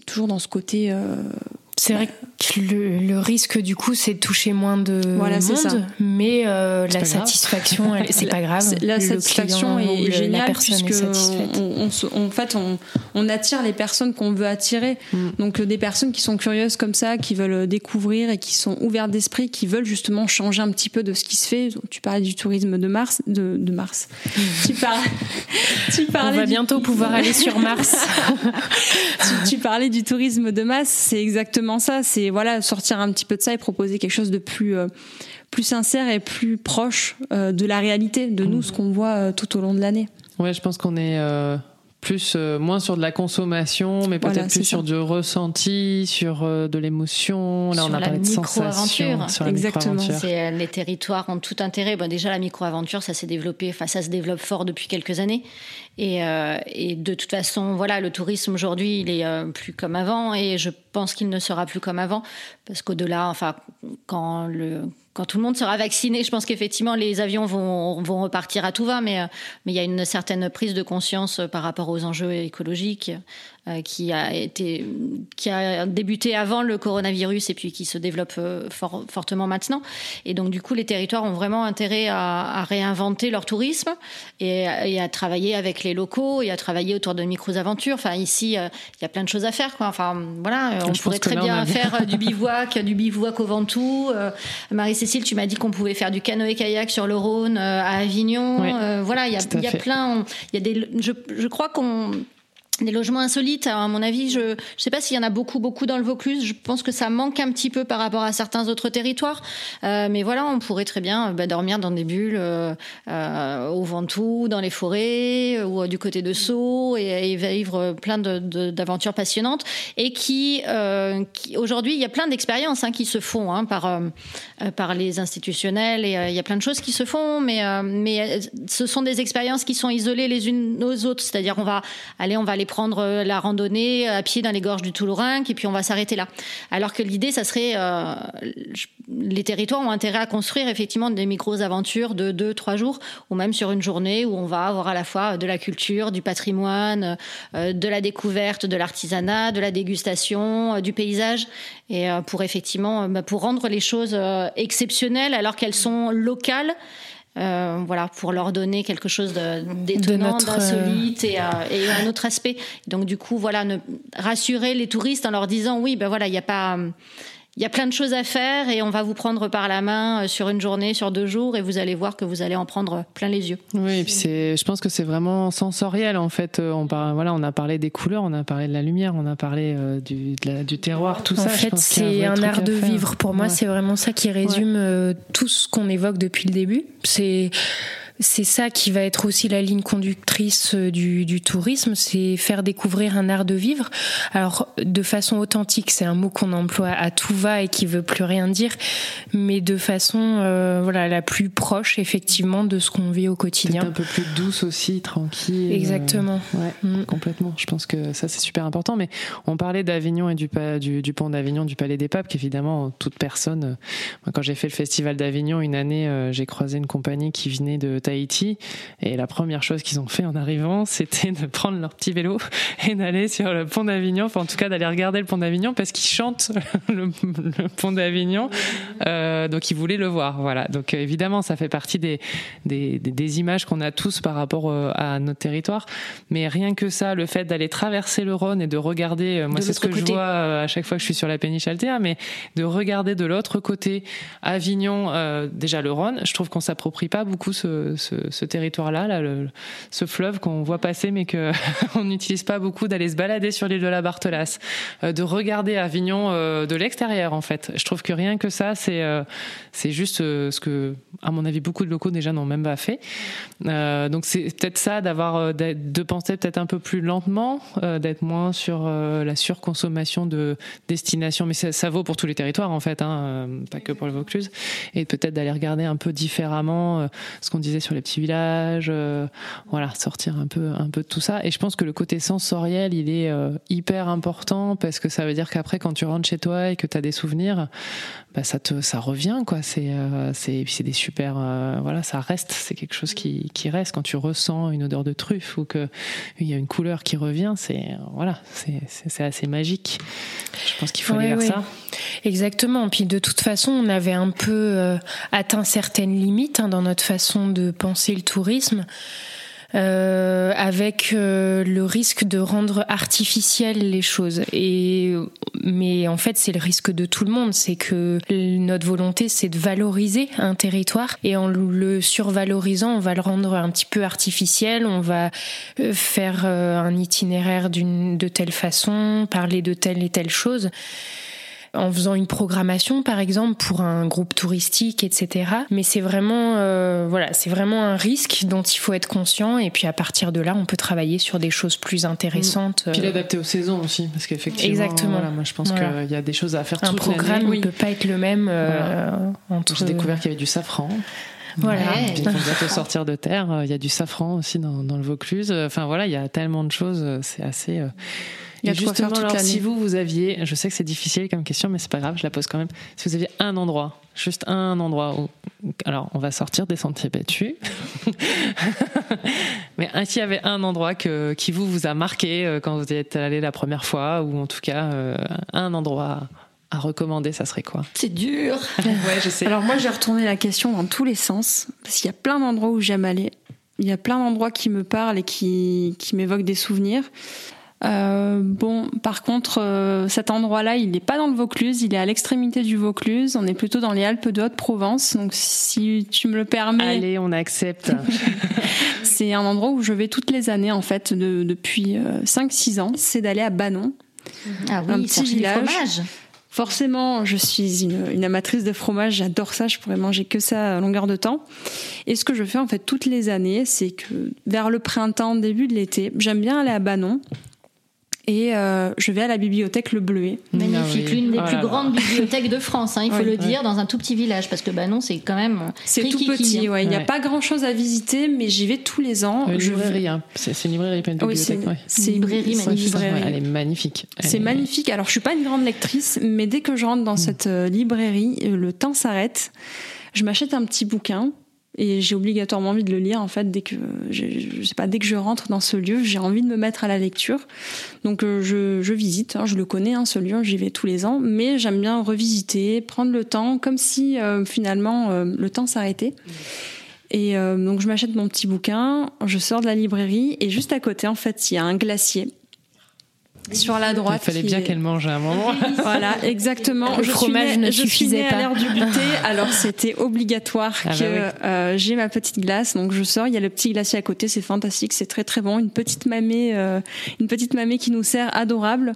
toujours dans ce côté C'est vrai que le, risque du coup c'est de toucher moins de voilà, monde, mais euh, la satisfaction c'est pas grave. La satisfaction est géniale puisque on, en fait on, on, attire les personnes qu'on veut attirer. Mm. Donc des personnes qui sont curieuses comme ça, qui veulent découvrir et qui sont ouvertes d'esprit, qui veulent justement changer un petit peu de ce qui se fait. Tu parlais du tourisme de Mars, de, de Mars. tu, parlais, tu parlais. On va bientôt pouvoir aller sur Mars. tu, tu parlais du tourisme de masse, c'est exactement ça. C'est voilà sortir un petit peu de ça et proposer quelque chose de plus euh, plus sincère et plus proche euh, de la réalité, de nous, ce qu'on voit euh, tout au long de l'année. Ouais, je pense qu'on est plus euh, moins sur de la consommation, mais peut-être plus sur du ressenti, sur euh, de l'émotion. Là, on a parlé de sensation. Sur Exactement. C'est, euh, les territoires ont tout intérêt. Bon, déjà, la micro-aventure, ça s'est développé, enfin, ça se développe fort depuis quelques années. Et, et de toute façon, voilà, le tourisme aujourd'hui, il est plus comme avant, et je pense qu'il ne sera plus comme avant, parce qu'au-delà, enfin, quand le quand tout le monde sera vacciné, je pense qu'effectivement les avions vont, repartir à tout va, mais, mais il y a une certaine prise de conscience par rapport aux enjeux écologiques. euh, qui a été qui a débuté avant le coronavirus et puis qui se développe euh, fortement maintenant. Et donc du coup, les territoires ont vraiment intérêt à, réinventer leur tourisme et, à travailler avec les locaux et à travailler autour de micro-aventures. Enfin ici, euh, il y a plein de choses à faire. Quoi. Enfin voilà, on pourrait très bien faire du bivouac, du bivouac au Ventoux. Marie-Cécile, tu m'as dit qu'on pouvait faire du canoë-kayak sur le Rhône à Avignon. voilà, il y a, y a plein. Il y a des. Je, je crois qu'on des logements insolites, à mon avis, je ne sais pas s'il y en a beaucoup, beaucoup dans le Vaucluse. Je pense que ça manque un petit peu par rapport à certains autres territoires. Euh, mais voilà, on pourrait très bien bah, dormir dans des bulles euh, euh, au Ventoux, dans les forêts ou du côté de Sceaux et, vivre plein d'aventures passionnantes. Et qui, aujourd'hui, il y a plein d'expériences hein, qui se font hein, par, par les institutionnels et il y a plein de choses qui se font. Mais, mais ce sont des expériences qui sont isolées les unes aux autres. C'est-à-dire, on va aller, on va aller prendre euh, la randonnée à pied dans les gorges du Toulourin, et puis on va s'arrêter là. Alors que l'idée, ça serait, euh, les territoires ont intérêt à construire effectivement des micro-aventures de deux, trois jours, ou même sur une journée où on va avoir à la fois de la culture, du patrimoine, euh, de la découverte, de l'artisanat, de la dégustation, du paysage, et pour effectivement, bah, pour rendre les choses exceptionnelles alors qu'elles sont locales euh, voilà, pour leur donner quelque chose d'étonnant, d'insolite et, euh, et, un autre aspect. Donc du coup, voilà, ne, rassurer les touristes en leur disant oui, ben voilà, il n'y a pas il y a plein de choses à faire et on va vous prendre par la main euh, sur une journée, sur deux jours et vous allez voir que vous allez en prendre plein les yeux. Oui, et puis c'est, je pense que c'est vraiment sensoriel en fait. Euh, on voilà, on a parlé des couleurs, on a parlé de la lumière, on a parlé euh, du, du terroir, tout ça. En fait, c'est un, art de vivre. Pour moi, c'est vraiment ça qui résume tout ce qu'on évoque depuis le début. C'est c'est ça qui va être aussi la ligne conductrice euh, du, du tourisme, c'est faire découvrir un art de vivre. Alors de façon authentique, c'est un mot qu'on emploie à tout va et qui veut plus rien dire, mais de façon euh, voilà la plus proche effectivement de ce qu'on vit au quotidien. Un peu plus douce aussi, tranquille. Exactement. ouais, mm. complètement. Je pense que ça c'est super important. Mais on parlait d'Avignon et du, du, du pont d'Avignon, du Palais des Papes, qu'évidemment toute personne. Euh, quand j'ai fait le festival d'Avignon une année, j'ai croisé une compagnie qui venait de Tahiti. Et la première chose qu'ils ont fait en arrivant, c'était de prendre leur petit vélo et d'aller sur le pont d'Avignon, enfin en tout cas d'aller regarder le pont d'Avignon parce qu'ils chantent le, pont d'Avignon. Euh, donc ils voulaient le voir. Voilà. Donc euh, évidemment, ça fait partie des, des, des images qu'on a tous par rapport euh, à notre territoire. Mais rien que ça, le fait d'aller traverser le Rhône et de regarder, moi c'est ce que je vois à chaque fois que je suis sur la péniche Altea, mais de regarder de l'autre côté Avignon, déjà le Rhône, je trouve qu'on s'approprie pas beaucoup ce, ce, territoire-là, là, ce fleuve qu'on voit passer mais que on n'utilise pas beaucoup, d'aller se balader sur l'île de la Barthelasse, euh, de regarder Avignon euh, de l'extérieur en fait. Je trouve que rien que ça, c'est euh, c'est juste ce que, à mon avis, beaucoup de locaux déjà n'ont même pas fait. donc c'est peut-être ça d'avoir de penser peut-être un peu plus lentement, d'être moins sur la surconsommation de destinations, mais ça, ça, vaut pour tous les territoires en fait, hein, pas que pour le Vaucluse, et peut-être d'aller regarder un peu différemment ce qu'on disait sur les petits villages, voilà, sortir un peu, un peu de tout ça. Et je pense que le côté sensoriel, il est hyper important parce que ça veut dire qu'après, quand tu rentres chez toi et que tu as des souvenirs, bah, ça te, ça revient, quoi. C'est, c'est, c'est des super, voilà, ça reste. C'est quelque chose qui, qui reste quand tu ressens une odeur de truffe ou que il y a une couleur qui revient. C'est, voilà, c'est, c'est assez magique. Je pense qu'il faut aller vers ça. Exactement. Puis de toute façon, on avait un peu euh, atteint certaines limites hein, dans notre façon de penser le tourisme. Euh, avec euh, le risque de rendre artificielles les choses. Et mais en fait, c'est le risque de tout le monde, c'est que notre volonté, c'est de valoriser un territoire et en le survalorisant, on va le rendre un petit peu artificiel. On va euh, faire un itinéraire d'une de telle façon, parler de telle et telle chose en faisant une programmation par exemple pour un groupe touristique, etc. Mais c'est vraiment, euh, voilà, c'est vraiment un risque dont il faut être conscient et puis à partir de là, on peut travailler sur des choses plus intéressantes. Puis l'adapter aux saisons aussi, parce qu'effectivement, Exactement. moi je pense qu'il y a des choses à faire. Un programme ne peut pas être le même. Euh, entre... J'ai découvert qu'il y avait du safran. Voilà. il faut bientôt sortir de terre. Il y a du safran aussi dans, dans le Vaucluse. Enfin voilà, il y a tellement de choses. C'est assez. Euh, il y a justement, alors, si vous, vous aviez, je sais que c'est difficile comme question, mais c'est pas grave, je la pose quand même. Si vous aviez un endroit, juste un endroit où, alors on va sortir des sentiers battus, mais s'il y avait un endroit que, qui vous, vous a marqué euh, quand vous êtes allé la première fois, ou en tout cas euh, un endroit à recommander, ça serait quoi? C'est dur. ouais, je sais. Alors moi, j'ai retourné la question dans tous les sens, parce qu'il y a plein d'endroits où j'aime aller. Il y a plein d'endroits qui me parlent et qui, qui m'évoquent des souvenirs. Euh, bon, par contre, euh, cet endroit-là, il n'est pas dans le Vaucluse, il est à l'extrémité du Vaucluse. On est plutôt dans les Alpes de Haute-Provence. Donc, si tu me le permets, allez, on accepte. c'est un endroit où je vais toutes les années, en fait, depuis 5-6 euh, ans. C'est d'aller à Banon, ah oui, un petit village. Forcément, je suis une, une, amatrice de fromage, j'adore ça, je pourrais manger que ça à longueur de temps. Et ce que je fais en fait toutes les années, c'est que vers le printemps, début de l'été, j'aime bien aller à Banon et euh, je vais à la bibliothèque Le Bleuet. Magnifique, ah l'une des plus grandes bibliothèques de France, hein, il faut le dire, dans un tout petit village, parce que bah non, c'est quand même. C'est tout petit, ouais. il n'y a pas grand chose à visiter, mais j'y vais tous les ans. Une librairie, hein. c'est une librairie pleine de bibliothèque. C'est une librairie magnifique. Elle est magnifique. C'est magnifique. Alors, je suis pas une grande lectrice, mais dès que je rentre dans mm. cette euh, librairie, euh, le temps s'arrête. Je m'achète un petit bouquin et j'ai obligatoirement envie de le lire en fait dès que je, sais pas dès que je rentre dans ce lieu j'ai envie de me mettre à la lecture. Donc euh, je, je, visite hein, je le connais hein, ce lieu j'y vais tous les ans mais j'aime bien revisiter prendre le temps comme si euh, finalement euh, le temps s'arrêtait. Et donc je m'achète mon petit bouquin je sors de la librairie et juste à côté en fait il y a un glacier sur la droite. Il fallait bien qu'elle mange à un moment. voilà, exactement. Le je fromage suis ne je suffisait suis pas. à l'heure du goûter, alors c'était obligatoire ah bah que euh, j'ai ma petite glace. Donc je sors, il y a le petit glacier à côté, c'est fantastique, c'est très très bon. Une petite mamée, euh, une petite mamée qui nous sert adorable.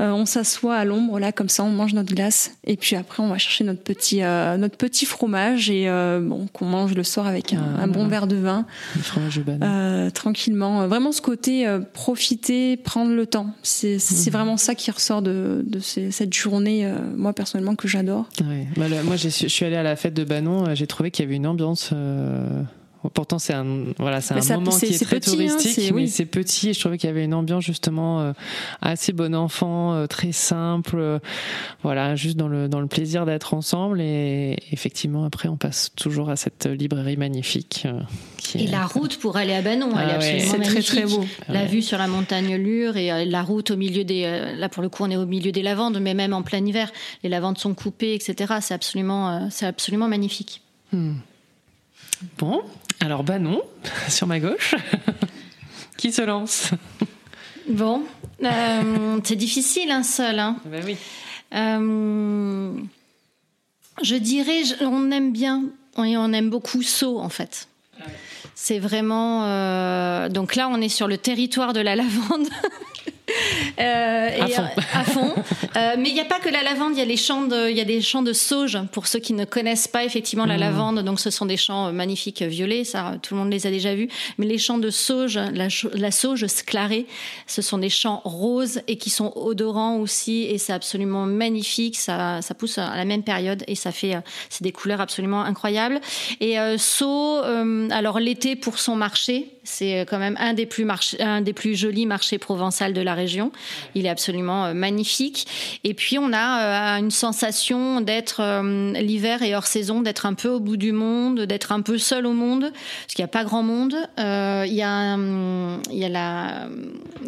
Euh, on s'assoit à l'ombre là, comme ça, on mange notre glace. Et puis après, on va chercher notre petit notre petit fromage et bon qu'on mange le soir avec un, ah, bon verre de vin. Le fromage de banane. tranquillement. Vraiment ce côté profiter, prendre le temps. C'est c'est mhm. vraiment ça qui ressort de, cette journée, euh, moi personnellement, que j'adore. Bah, moi, je suis allée à la fête de Banon, euh, j'ai trouvé qu'il y avait une ambiance euh, Pourtant, c'est un, voilà, c'est un moment qui est, très hein, touristique, mais c'est petit. Et je trouvais qu'il y avait une ambiance justement euh, assez bon enfant, euh, très simple. Euh, voilà, juste dans le, dans le plaisir d'être ensemble. Et effectivement, après, on passe toujours à cette librairie magnifique. Qui et la route pour aller à Banon, elle est ah absolument magnifique. Très, très beau. La vue sur la montagne Lure et la route au milieu des. Là, pour le coup, on est au milieu des lavandes, mais même en plein hiver, les lavandes sont coupées, etc. C'est absolument, c'est absolument magnifique. Hmm. Bon, alors bah non, sur ma gauche. Qui se lance Bon, euh, c'est difficile un seul. Hein. Ben oui. Euh, je dirais, on aime bien, on aime beaucoup Sceaux en fait. C'est vraiment. Euh, donc là, on est sur le territoire de la lavande. et, à fond. mais il n'y a pas que la lavande, il y a les champs de, il y a des champs de sauge pour ceux qui ne connaissent pas effectivement la mmh. lavande. Donc ce sont des champs magnifiques violets, ça tout le monde les a déjà vus. Mais les champs de sauge, la, la sauge sclarée, ce sont des champs roses et qui sont odorants aussi et c'est absolument magnifique. Ça, ça pousse à la même période et ça fait, c'est des couleurs absolument incroyables. Et euh, Sceaux, euh, alors l'été pour son marché, c'est quand même un des plus un des plus jolis marchés provençal de la région. Il est absolument euh, magnifique. Et puis on a une sensation d'être l'hiver et hors saison, d'être un peu au bout du monde, d'être un peu seul au monde, parce qu'il n'y a pas grand monde. Il y a, il y a la,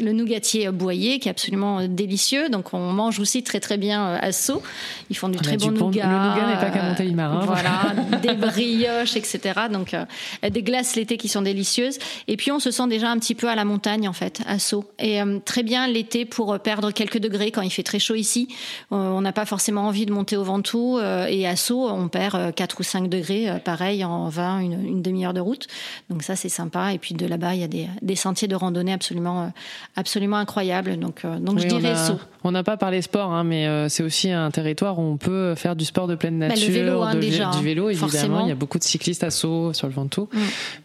le nougatier boyer qui est absolument délicieux. Donc on mange aussi très très bien à Sceaux. Ils font du très bon nougat. Le nougat n'est pas qu'à Montélimar. Voilà, des brioches, etc. Donc euh, des glaces l'été qui sont délicieuses. Et puis on se sent déjà un petit peu à la montagne en fait, à Sceaux. Et euh, très bien l'été pour perdre quelques degrés quand il fait très chaud ici. Euh, on n'a pas forcément envie de monter au Ventoux. et à Sceaux, on perd 4 ou 5 degrés, pareil, en 20, une, une demi-heure de route. Donc ça, c'est sympa. Et puis de là-bas, il y a des, des, sentiers de randonnée absolument, absolument incroyables. Donc, donc je dirais Sceaux. On n'a pas parlé sport, hein, mais c'est aussi un territoire où on peut faire du sport de pleine nature, bah, le vélo, hein, déjà, du vélo évidemment. Il y a beaucoup de cyclistes à saut sur le Ventoux, mm.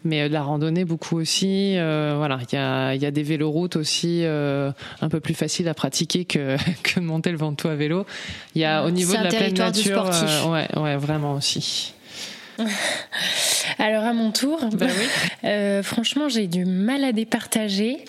mais euh, de la randonnée beaucoup aussi. Euh, voilà, il y a, y a des véloroutes aussi euh, un peu plus faciles à pratiquer que, que de monter le Ventoux à vélo. Il y a au niveau de la pleine nature, ouais, ouais, vraiment aussi. Alors à mon tour, bah oui. franchement j'ai du mal à départager.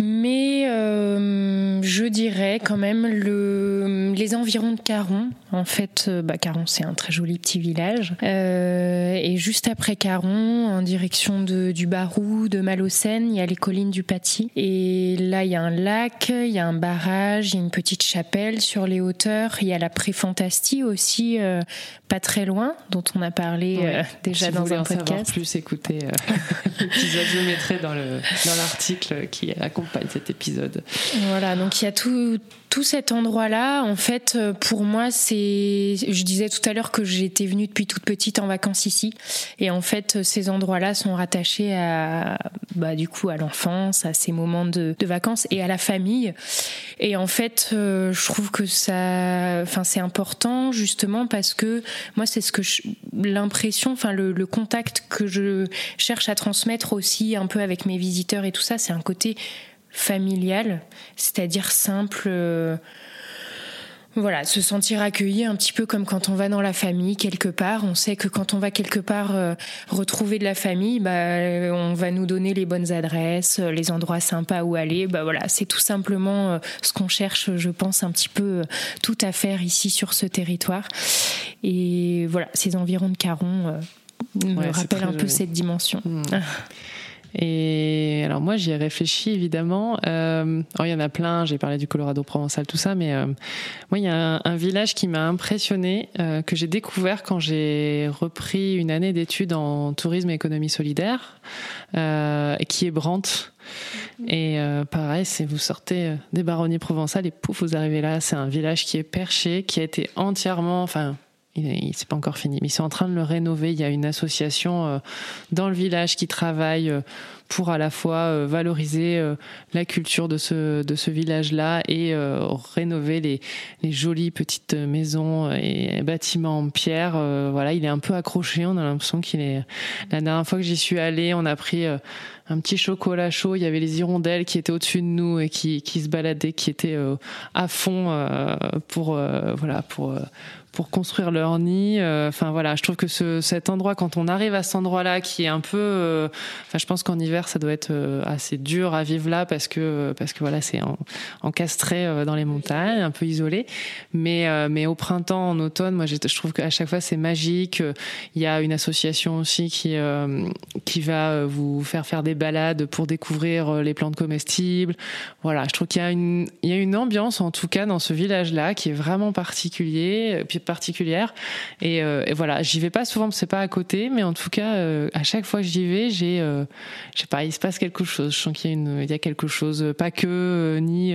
Mais euh, je dirais quand même le, les environs de Caron. En fait, euh, bah, Caron, c'est un très joli petit village. Euh, et juste après Caron, en direction de, du Barou, de Malocène, il y a les collines du Paty. Et là, il y a un lac, il y a un barrage, il y a une petite chapelle sur les hauteurs. Il y a la Préfantastie aussi, euh, pas très loin, dont on a parlé euh, déjà dans un podcast. plus écouter l'épisode, je mettrai dans l'article dans qui accompagne cet épisode. Voilà, donc il y a tout, tout cet endroit-là. En fait, pour moi, c'est. Je disais tout à l'heure que j'étais venue depuis toute petite en vacances ici. Et en fait, ces endroits-là sont rattachés à, bah, du coup, à l'enfance, à ces moments de, vacances et à la famille. Et en fait, euh, je trouve que ça. Enfin, c'est important, justement, parce que moi, c'est ce que l'impression, enfin, le contact que je cherche à transmettre aussi un peu avec mes visiteurs et tout ça, c'est un côté familial, c'est-à-dire simple. Euh, voilà, se sentir accueilli un petit peu comme quand on va dans la famille quelque part. On sait que quand on va quelque part euh, retrouver de la famille, bah, on va nous donner les bonnes adresses, les endroits sympas où aller. Bah voilà, c'est tout simplement euh, ce qu'on cherche, je pense, un petit peu tout à faire ici sur ce territoire. Et voilà, ces environs de Caron me rappellent un peu cette dimension. Hmm. Et alors moi j'y ai réfléchi évidemment. Euh, il y en a plein, j'ai parlé du Colorado provençal, tout ça, mais euh, moi il y a un, village qui m'a impressionné, euh, que j'ai découvert quand j'ai repris une année d'études en tourisme et économie solidaire, qui est Brandt. Et pareil, c'est vous sortez des baronnies provençales et pouf, vous arrivez là. C'est un village qui est perché, qui a été entièrement, enfin il, c'est pas encore fini, mais ils sont en train de le rénover. Il y a une association euh, dans le village qui travaille euh, pour à la fois euh, valoriser la culture de ce de ce village-là et rénover les les jolies petites maisons et bâtiments en pierre. voilà, il est un peu accroché. On a l'impression qu'il est. La dernière fois que j'y suis allée, on a pris un petit chocolat chaud. Il y avait les hirondelles qui étaient au-dessus de nous et qui, qui se baladaient, qui étaient à fond pour voilà pour pour construire leur nid. Euh, enfin voilà, je trouve que ce, cet endroit, quand on arrive à cet endroit-là, qui est un peu, euh, enfin je pense qu'en hiver ça doit être euh, assez dur à vivre là parce que parce que voilà c'est encastré dans les montagnes, un peu isolé. Mais mais au printemps, en automne, moi je trouve qu'à chaque fois c'est magique. Il y a une association aussi qui qui va vous faire faire des balades pour découvrir les plantes comestibles. Voilà, je trouve qu'il y a une il y a une ambiance en tout cas dans ce village-là qui est vraiment particulier. Particulière. Euh, et, voilà, j'y vais pas souvent c'est pas à côté, mais en tout cas, euh, à chaque fois que j'y vais, j'ai, euh, je sais pas, il se passe quelque chose. Je sens qu'il y a quelque chose, pas que ni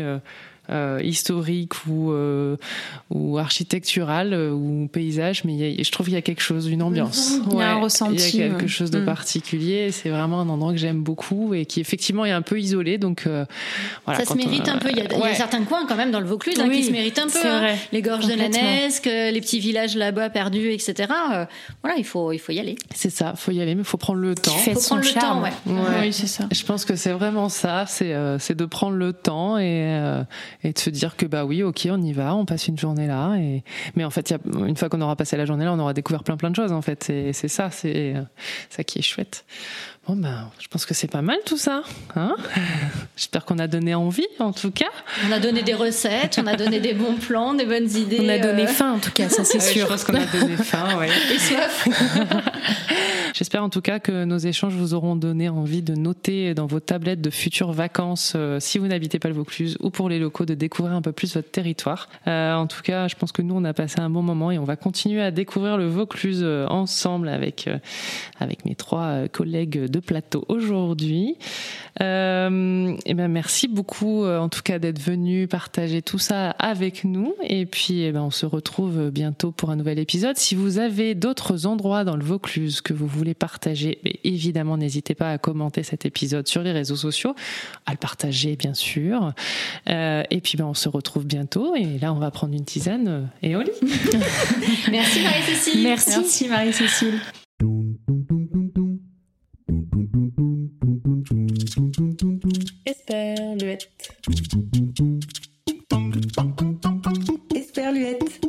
euh, historique ou, euh, ou architectural ou paysage, mais je trouve qu'il y a quelque chose, une ambiance. Il y a un ressenti. Il y a quelque chose de mm. particulier. C'est vraiment un endroit que j'aime beaucoup et qui effectivement est un peu isolé. Donc voilà, ça se mérite un peu. Il y, a, certains coins quand même dans le Vaucluse hein, qui se méritent un peu. Hein. Les gorges de la Nesque, les petits villages là-bas perdus, etc. voilà, il faut, il faut y aller. C'est ça, il faut y aller, mais il faut prendre le temps. Il faut prendre le temps, ouais. Oui, c'est ça. Je pense que c'est vraiment ça, c'est c'est de prendre le temps et, et de se dire que bah oui, ok, on y va, on passe une journée là. Et... Mais en fait, y a, une fois qu'on aura passé la journée là, on aura découvert plein plein de choses en fait. C'est ça, c'est ça qui est chouette. Bon ben, je pense que c'est pas mal tout ça. Hein? J'espère qu'on a donné envie, en tout cas. On a donné des recettes, on a donné des bons plans, des bonnes idées. On a donné euh. faim, en tout cas, ça c'est sûr. Je pense qu'on a donné faim, ouais. Et soif. J'espère en tout cas que nos échanges vous auront donné envie de noter dans vos tablettes de futures vacances, euh, si vous n'habitez pas le Vaucluse, ou pour les locaux, de découvrir un peu plus votre territoire. Euh, en tout cas, je pense que nous, on a passé un bon moment et on va continuer à découvrir le Vaucluse ensemble avec, avec mes trois collègues de plateau aujourd'hui. Euh, et ben merci beaucoup euh, en tout cas d'être venu partager tout ça avec nous. Et puis eh ben, on se retrouve bientôt pour un nouvel épisode. Si vous avez d'autres endroits dans le Vaucluse que vous voulez partager, évidemment n'hésitez pas à commenter cet épisode sur les réseaux sociaux, à le partager bien sûr. Euh, et puis ben, on se retrouve bientôt. Et là on va prendre une tisane euh, et au lit. merci Marie-Cécile. Merci, merci Marie-Cécile. Esperluette. Esperluette.